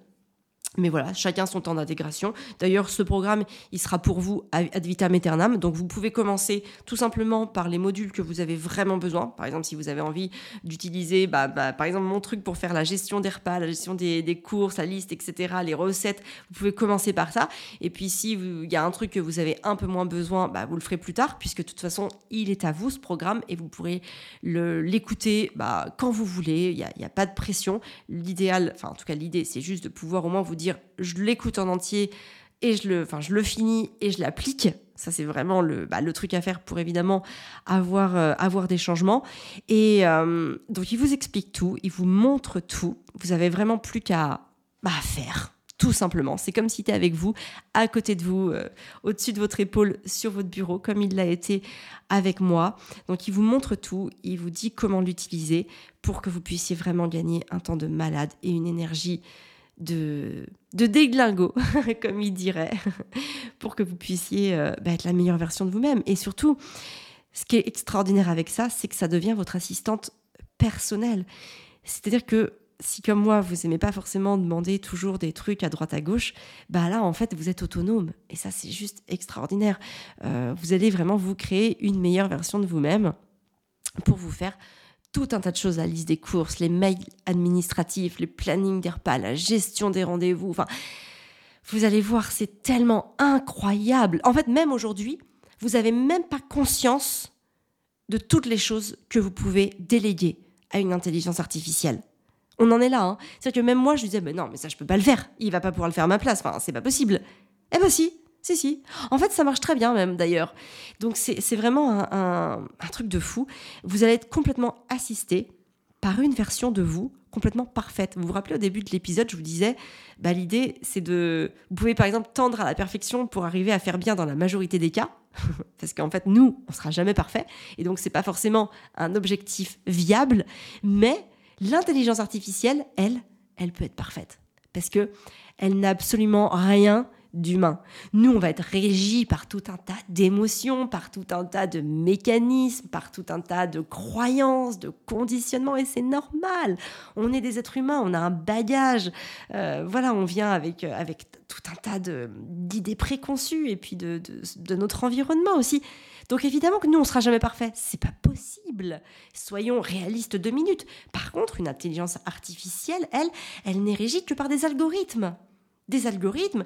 A: Mais voilà, chacun son temps d'intégration. D'ailleurs, ce programme, il sera pour vous ad vitam aeternam. Donc, vous pouvez commencer tout simplement par les modules que vous avez vraiment besoin. Par exemple, si vous avez envie d'utiliser, bah, bah, par exemple, mon truc pour faire la gestion des repas, la gestion des, courses, la liste, etc., les recettes, vous pouvez commencer par ça. Et puis, si il y a un truc que vous avez un peu moins besoin, bah, vous le ferez plus tard, puisque de toute façon, il est à vous, ce programme, et vous pourrez l'écouter quand vous voulez. Il n'y a, a, pas de pression. L'idéal, enfin, en tout cas, l'idée, c'est juste de pouvoir au moins vous je l'écoute en entier et je le, enfin, je le finis et je l'applique. Ça, c'est vraiment le, bah, truc à faire pour évidemment avoir, euh, avoir des changements. Et euh, donc, il vous explique tout, il vous montre tout. Vous avez vraiment plus qu'à bah, faire, tout simplement. C'est comme si c'était avec vous, à côté de vous, euh, au-dessus de votre épaule, sur votre bureau, comme il l'a été avec moi. Donc, il vous montre tout, il vous dit comment l'utiliser pour que vous puissiez vraiment gagner un temps de malade et une énergie de, de déglingo, comme il dirait, pour que vous puissiez euh, bah, être la meilleure version de vous-même. Et surtout, ce qui est extraordinaire avec ça, c'est que ça devient votre assistante personnelle. C'est-à-dire que si comme moi, vous n'aimez pas forcément demander toujours des trucs à droite à gauche, bah là, en fait, vous êtes autonome. Et ça, c'est juste extraordinaire. Euh, vous allez vraiment vous créer une meilleure version de vous-même pour vous faire tout un tas de choses, la liste des courses, les mails administratifs, les plannings des repas, la gestion des rendez-vous. Enfin, vous allez voir, c'est tellement incroyable. En fait, même aujourd'hui, vous n'avez même pas conscience de toutes les choses que vous pouvez déléguer à une intelligence artificielle. On en est là. Hein. C'est-à-dire que même moi, je disais, mais non, mais ça, je peux pas le faire. Il va pas pouvoir le faire à ma place. Enfin, c'est pas possible. Eh ben si, si, si. En fait, ça marche très bien même d'ailleurs. Donc c'est vraiment un, un, truc de fou. Vous allez être complètement assisté par une version de vous complètement parfaite. Vous vous rappelez au début de l'épisode, je vous disais, bah, l'idée c'est de... Vous pouvez par exemple tendre à la perfection pour arriver à faire bien dans la majorité des cas. Parce qu'en fait, nous, on sera jamais parfait. Et donc, c'est pas forcément un objectif viable. Mais l'intelligence artificielle, elle, elle peut être parfaite. Parce que elle n'a absolument rien d'humain. Nous, on va être régis par tout un tas d'émotions, par tout un tas de mécanismes, par tout un tas de croyances, de conditionnements, et c'est normal. On est des êtres humains, on a un bagage. Euh, voilà, on vient avec, euh, avec tout un tas d'idées préconçues et puis de, de, de, notre environnement aussi. Donc évidemment que nous, on sera jamais parfait. C'est pas possible. Soyons réalistes deux minutes. Par contre, une intelligence artificielle, elle, elle n'est régie que par des algorithmes. Des algorithmes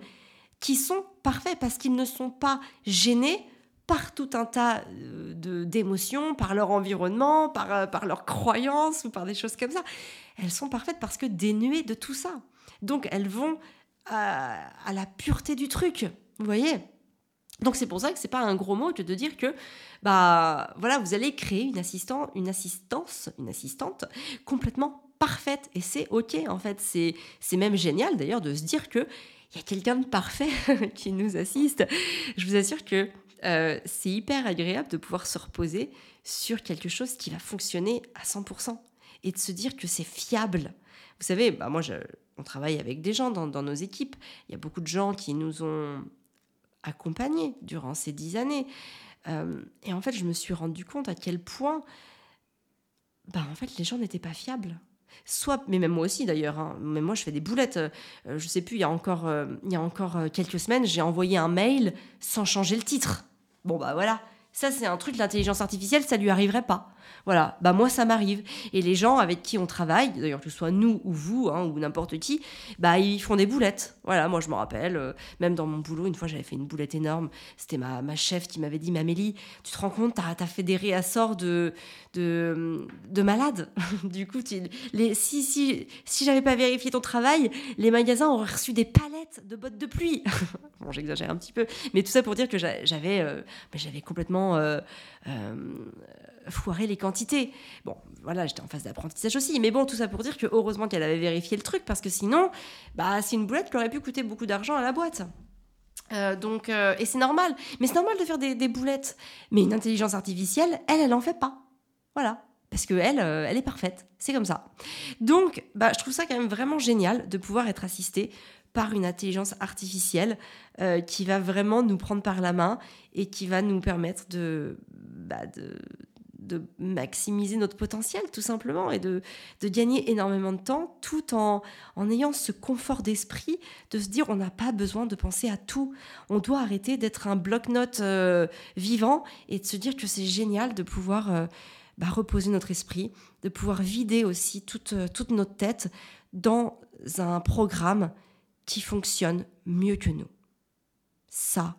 A: qui sont parfaits parce qu'ils ne sont pas gênés par tout un tas euh, d'émotions, par leur environnement, par, euh, par leurs croyances ou par des choses comme ça. Elles sont parfaites parce que dénuées de tout ça. Donc elles vont à, à la pureté du truc. Vous voyez? Donc c'est pour ça que c'est pas un gros mot que de dire que bah voilà vous allez créer une assistant une assistance une assistante complètement parfaite et c'est ok en fait c'est c'est même génial d'ailleurs de se dire que il y a quelqu'un de parfait qui nous assiste. Je vous assure que euh, c'est hyper agréable de pouvoir se reposer sur quelque chose qui va fonctionner à 100% et de se dire que c'est fiable. Vous savez, bah moi, on travaille avec des gens dans, dans, nos équipes. Il y a beaucoup de gens qui nous ont accompagnés durant ces dix années. Euh, et en fait, je me suis rendu compte à quel point, bah, en fait, les gens n'étaient pas fiables soit, mais même moi aussi d'ailleurs, hein, mais moi je fais des boulettes. Euh, je sais plus, il y a encore, euh, il y a encore euh, quelques semaines, j'ai envoyé un mail sans changer le titre. Bon bah voilà, ça c'est un truc, l'intelligence artificielle, ça lui arriverait pas. Voilà, bah moi ça m'arrive. Et les gens avec qui on travaille, d'ailleurs que ce soit nous ou vous hein, ou n'importe qui, bah ils font des boulettes. Voilà, moi je me rappelle, euh, même dans mon boulot, une fois j'avais fait une boulette énorme. C'était ma, ma chef qui m'avait dit, mais Amélie, tu te rends compte, t'as as fait des réassorts de, de, de malades. du coup, si, si, si j'avais pas vérifié ton travail, les magasins auraient reçu des palettes de bottes de pluie. bon, j'exagère un petit peu, mais tout ça pour dire que j'avais euh, bah, j'avais complètement euh, foiré les quantités. Bon, voilà, j'étais en phase d'apprentissage aussi. Mais bon, tout ça pour dire que heureusement qu'elle avait vérifié le truc, parce que sinon, bah, c'est une boulette qui aurait pu coûter beaucoup d'argent à la boîte. Euh, donc, euh, et c'est normal. Mais c'est normal de faire des, boulettes. Mais une intelligence artificielle, elle, elle en fait pas. Voilà. Parce que elle, euh, elle est parfaite. C'est comme ça. Donc, bah, je trouve ça quand même vraiment génial de pouvoir être assisté par une intelligence artificielle qui va vraiment nous prendre par la main et qui va nous permettre de, bah, de, de maximiser notre potentiel tout simplement et de, de gagner énormément de temps tout en, en ayant ce confort d'esprit de se dire on n'a pas besoin de penser à tout. On doit arrêter d'être un bloc-notes euh, vivant et de se dire que c'est génial de pouvoir euh, bah, reposer notre esprit, de pouvoir vider aussi toute, euh, toute notre tête dans un programme qui fonctionne mieux que nous. Ça,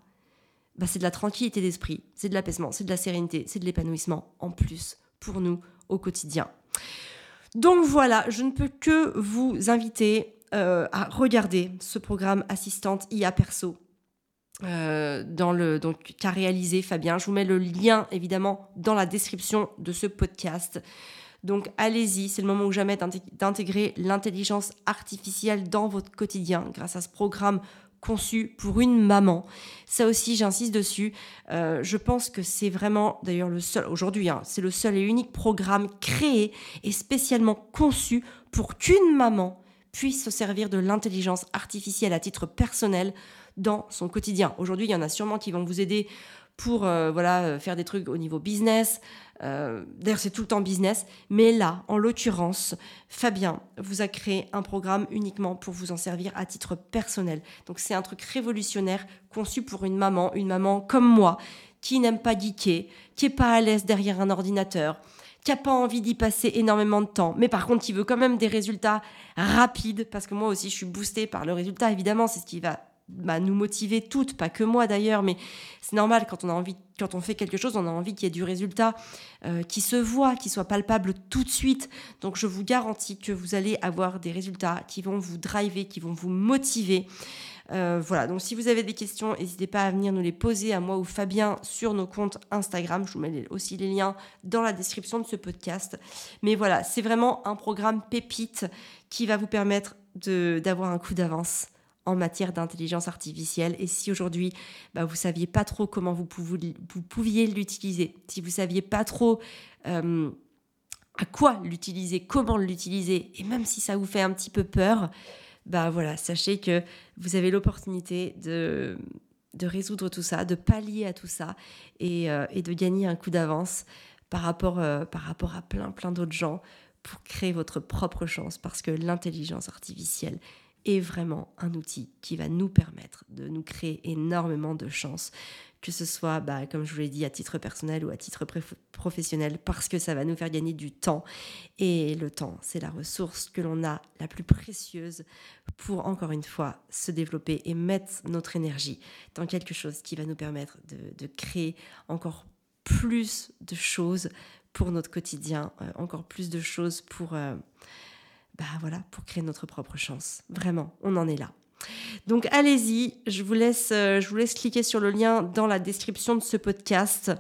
A: bah, c'est de la tranquillité d'esprit, c'est de l'apaisement, c'est de la sérénité, c'est de l'épanouissement en plus pour nous au quotidien. Donc voilà, je ne peux que vous inviter euh, à regarder ce programme assistante IA Perso euh, donc qu'a réalisé Fabien. Je vous mets le lien évidemment dans la description de ce podcast. Donc allez-y, c'est le moment ou jamais d'intégrer l'intelligence artificielle dans votre quotidien grâce à ce programme conçu pour une maman. Ça aussi, j'insiste dessus. Euh, je pense que c'est vraiment, d'ailleurs, le seul, aujourd'hui, hein, c'est le seul et unique programme créé et spécialement conçu pour qu'une maman puisse se servir de l'intelligence artificielle à titre personnel dans son quotidien. Aujourd'hui, il y en a sûrement qui vont vous aider pour euh, voilà euh, faire des trucs au niveau business. Euh, d'ailleurs, c'est tout le temps business. Mais là, en l'occurrence, Fabien vous a créé un programme uniquement pour vous en servir à titre personnel. Donc, c'est un truc révolutionnaire conçu pour une maman, une maman comme moi, qui n'aime pas geeker, qui est pas à l'aise derrière un ordinateur, qui n'a pas envie d'y passer énormément de temps, mais par contre qui veut quand même des résultats rapides, parce que moi aussi je suis boostée par le résultat, évidemment, c'est ce qui va bah, nous motiver toutes, pas que moi d'ailleurs, mais c'est normal quand on a envie, quand on fait quelque chose, on a envie qu'il y ait du résultat euh, qui se voit, qui soit palpable tout de suite. Donc je vous garantis que vous allez avoir des résultats qui vont vous driver, qui vont vous motiver. Euh, voilà, donc si vous avez des questions, n'hésitez pas à venir nous les poser à moi ou Fabien sur nos comptes Instagram. Je vous mets aussi les liens dans la description de ce podcast. Mais voilà, c'est vraiment un programme pépite qui va vous permettre d'avoir un coup d'avance en matière d'intelligence artificielle. Et si aujourd'hui, bah, vous saviez pas trop comment vous, pouviez, l'utiliser, si vous saviez pas trop euh, à quoi l'utiliser, comment l'utiliser, et même si ça vous fait un petit peu peur, bah voilà, sachez que vous avez l'opportunité de, de résoudre tout ça, de pallier à tout ça et, euh, de gagner un coup d'avance par rapport, euh, par rapport à plein plein d'autres gens pour créer votre propre chance parce que l'intelligence artificielle est vraiment un outil qui va nous permettre de nous créer énormément de chances, que ce soit, bah, comme je vous l'ai dit, à titre personnel ou à titre professionnel, parce que ça va nous faire gagner du temps. Et le temps, c'est la ressource que l'on a la plus précieuse pour, encore une fois, se développer et mettre notre énergie dans quelque chose qui va nous permettre de, créer encore plus de choses pour notre quotidien, euh, encore plus de choses pour... Euh, bah voilà, pour créer notre propre chance. Vraiment, on en est là. Donc allez-y, je vous laisse, euh, je vous laisse cliquer sur le lien dans la description de ce podcast.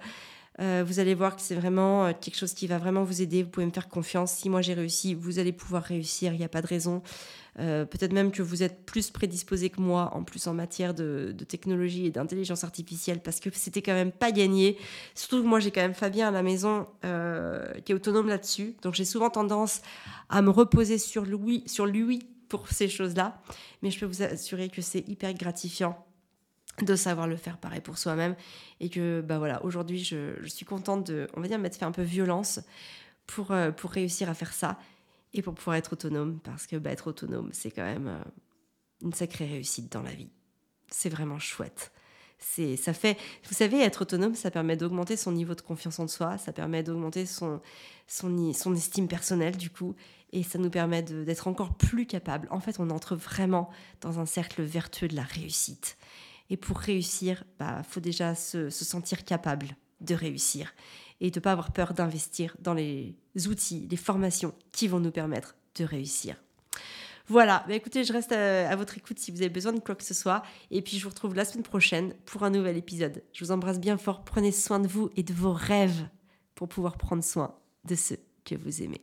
A: Euh, vous allez voir que c'est vraiment euh, quelque chose qui va vraiment vous aider. Vous pouvez me faire confiance. Si moi j'ai réussi, vous allez pouvoir réussir. Il n'y a pas de raison. Euh, peut-être même que vous êtes plus prédisposé que moi, en plus en matière de, technologie et d'intelligence artificielle, parce que c'était quand même pas gagné. Surtout que moi, j'ai quand même Fabien à la maison qui est autonome là-dessus. Donc j'ai souvent tendance à me reposer sur lui, sur lui pour ces choses-là. Mais je peux vous assurer que c'est hyper gratifiant de savoir le faire pareil pour soi-même et que bah voilà aujourd'hui je, suis contente de on va dire m'être fait un peu violence pour, euh, pour réussir à faire ça et pour pouvoir être autonome, parce que bah, être autonome, c'est quand même euh, une sacrée réussite dans la vie. C'est vraiment chouette. C'est, ça fait, vous savez, être autonome, ça permet d'augmenter son niveau de confiance en soi, ça permet d'augmenter son, son, son estime personnelle du coup, et ça nous permet d'être encore plus capable. En fait, on entre vraiment dans un cercle vertueux de la réussite. Et pour réussir, il bah, faut déjà se, se sentir capable de réussir et de ne pas avoir peur d'investir dans les outils, les formations qui vont nous permettre de réussir. Voilà, bah écoutez, je reste à, votre écoute si vous avez besoin de quoi que ce soit. Et puis je vous retrouve la semaine prochaine pour un nouvel épisode. Je vous embrasse bien fort, prenez soin de vous et de vos rêves pour pouvoir prendre soin de ceux que vous aimez.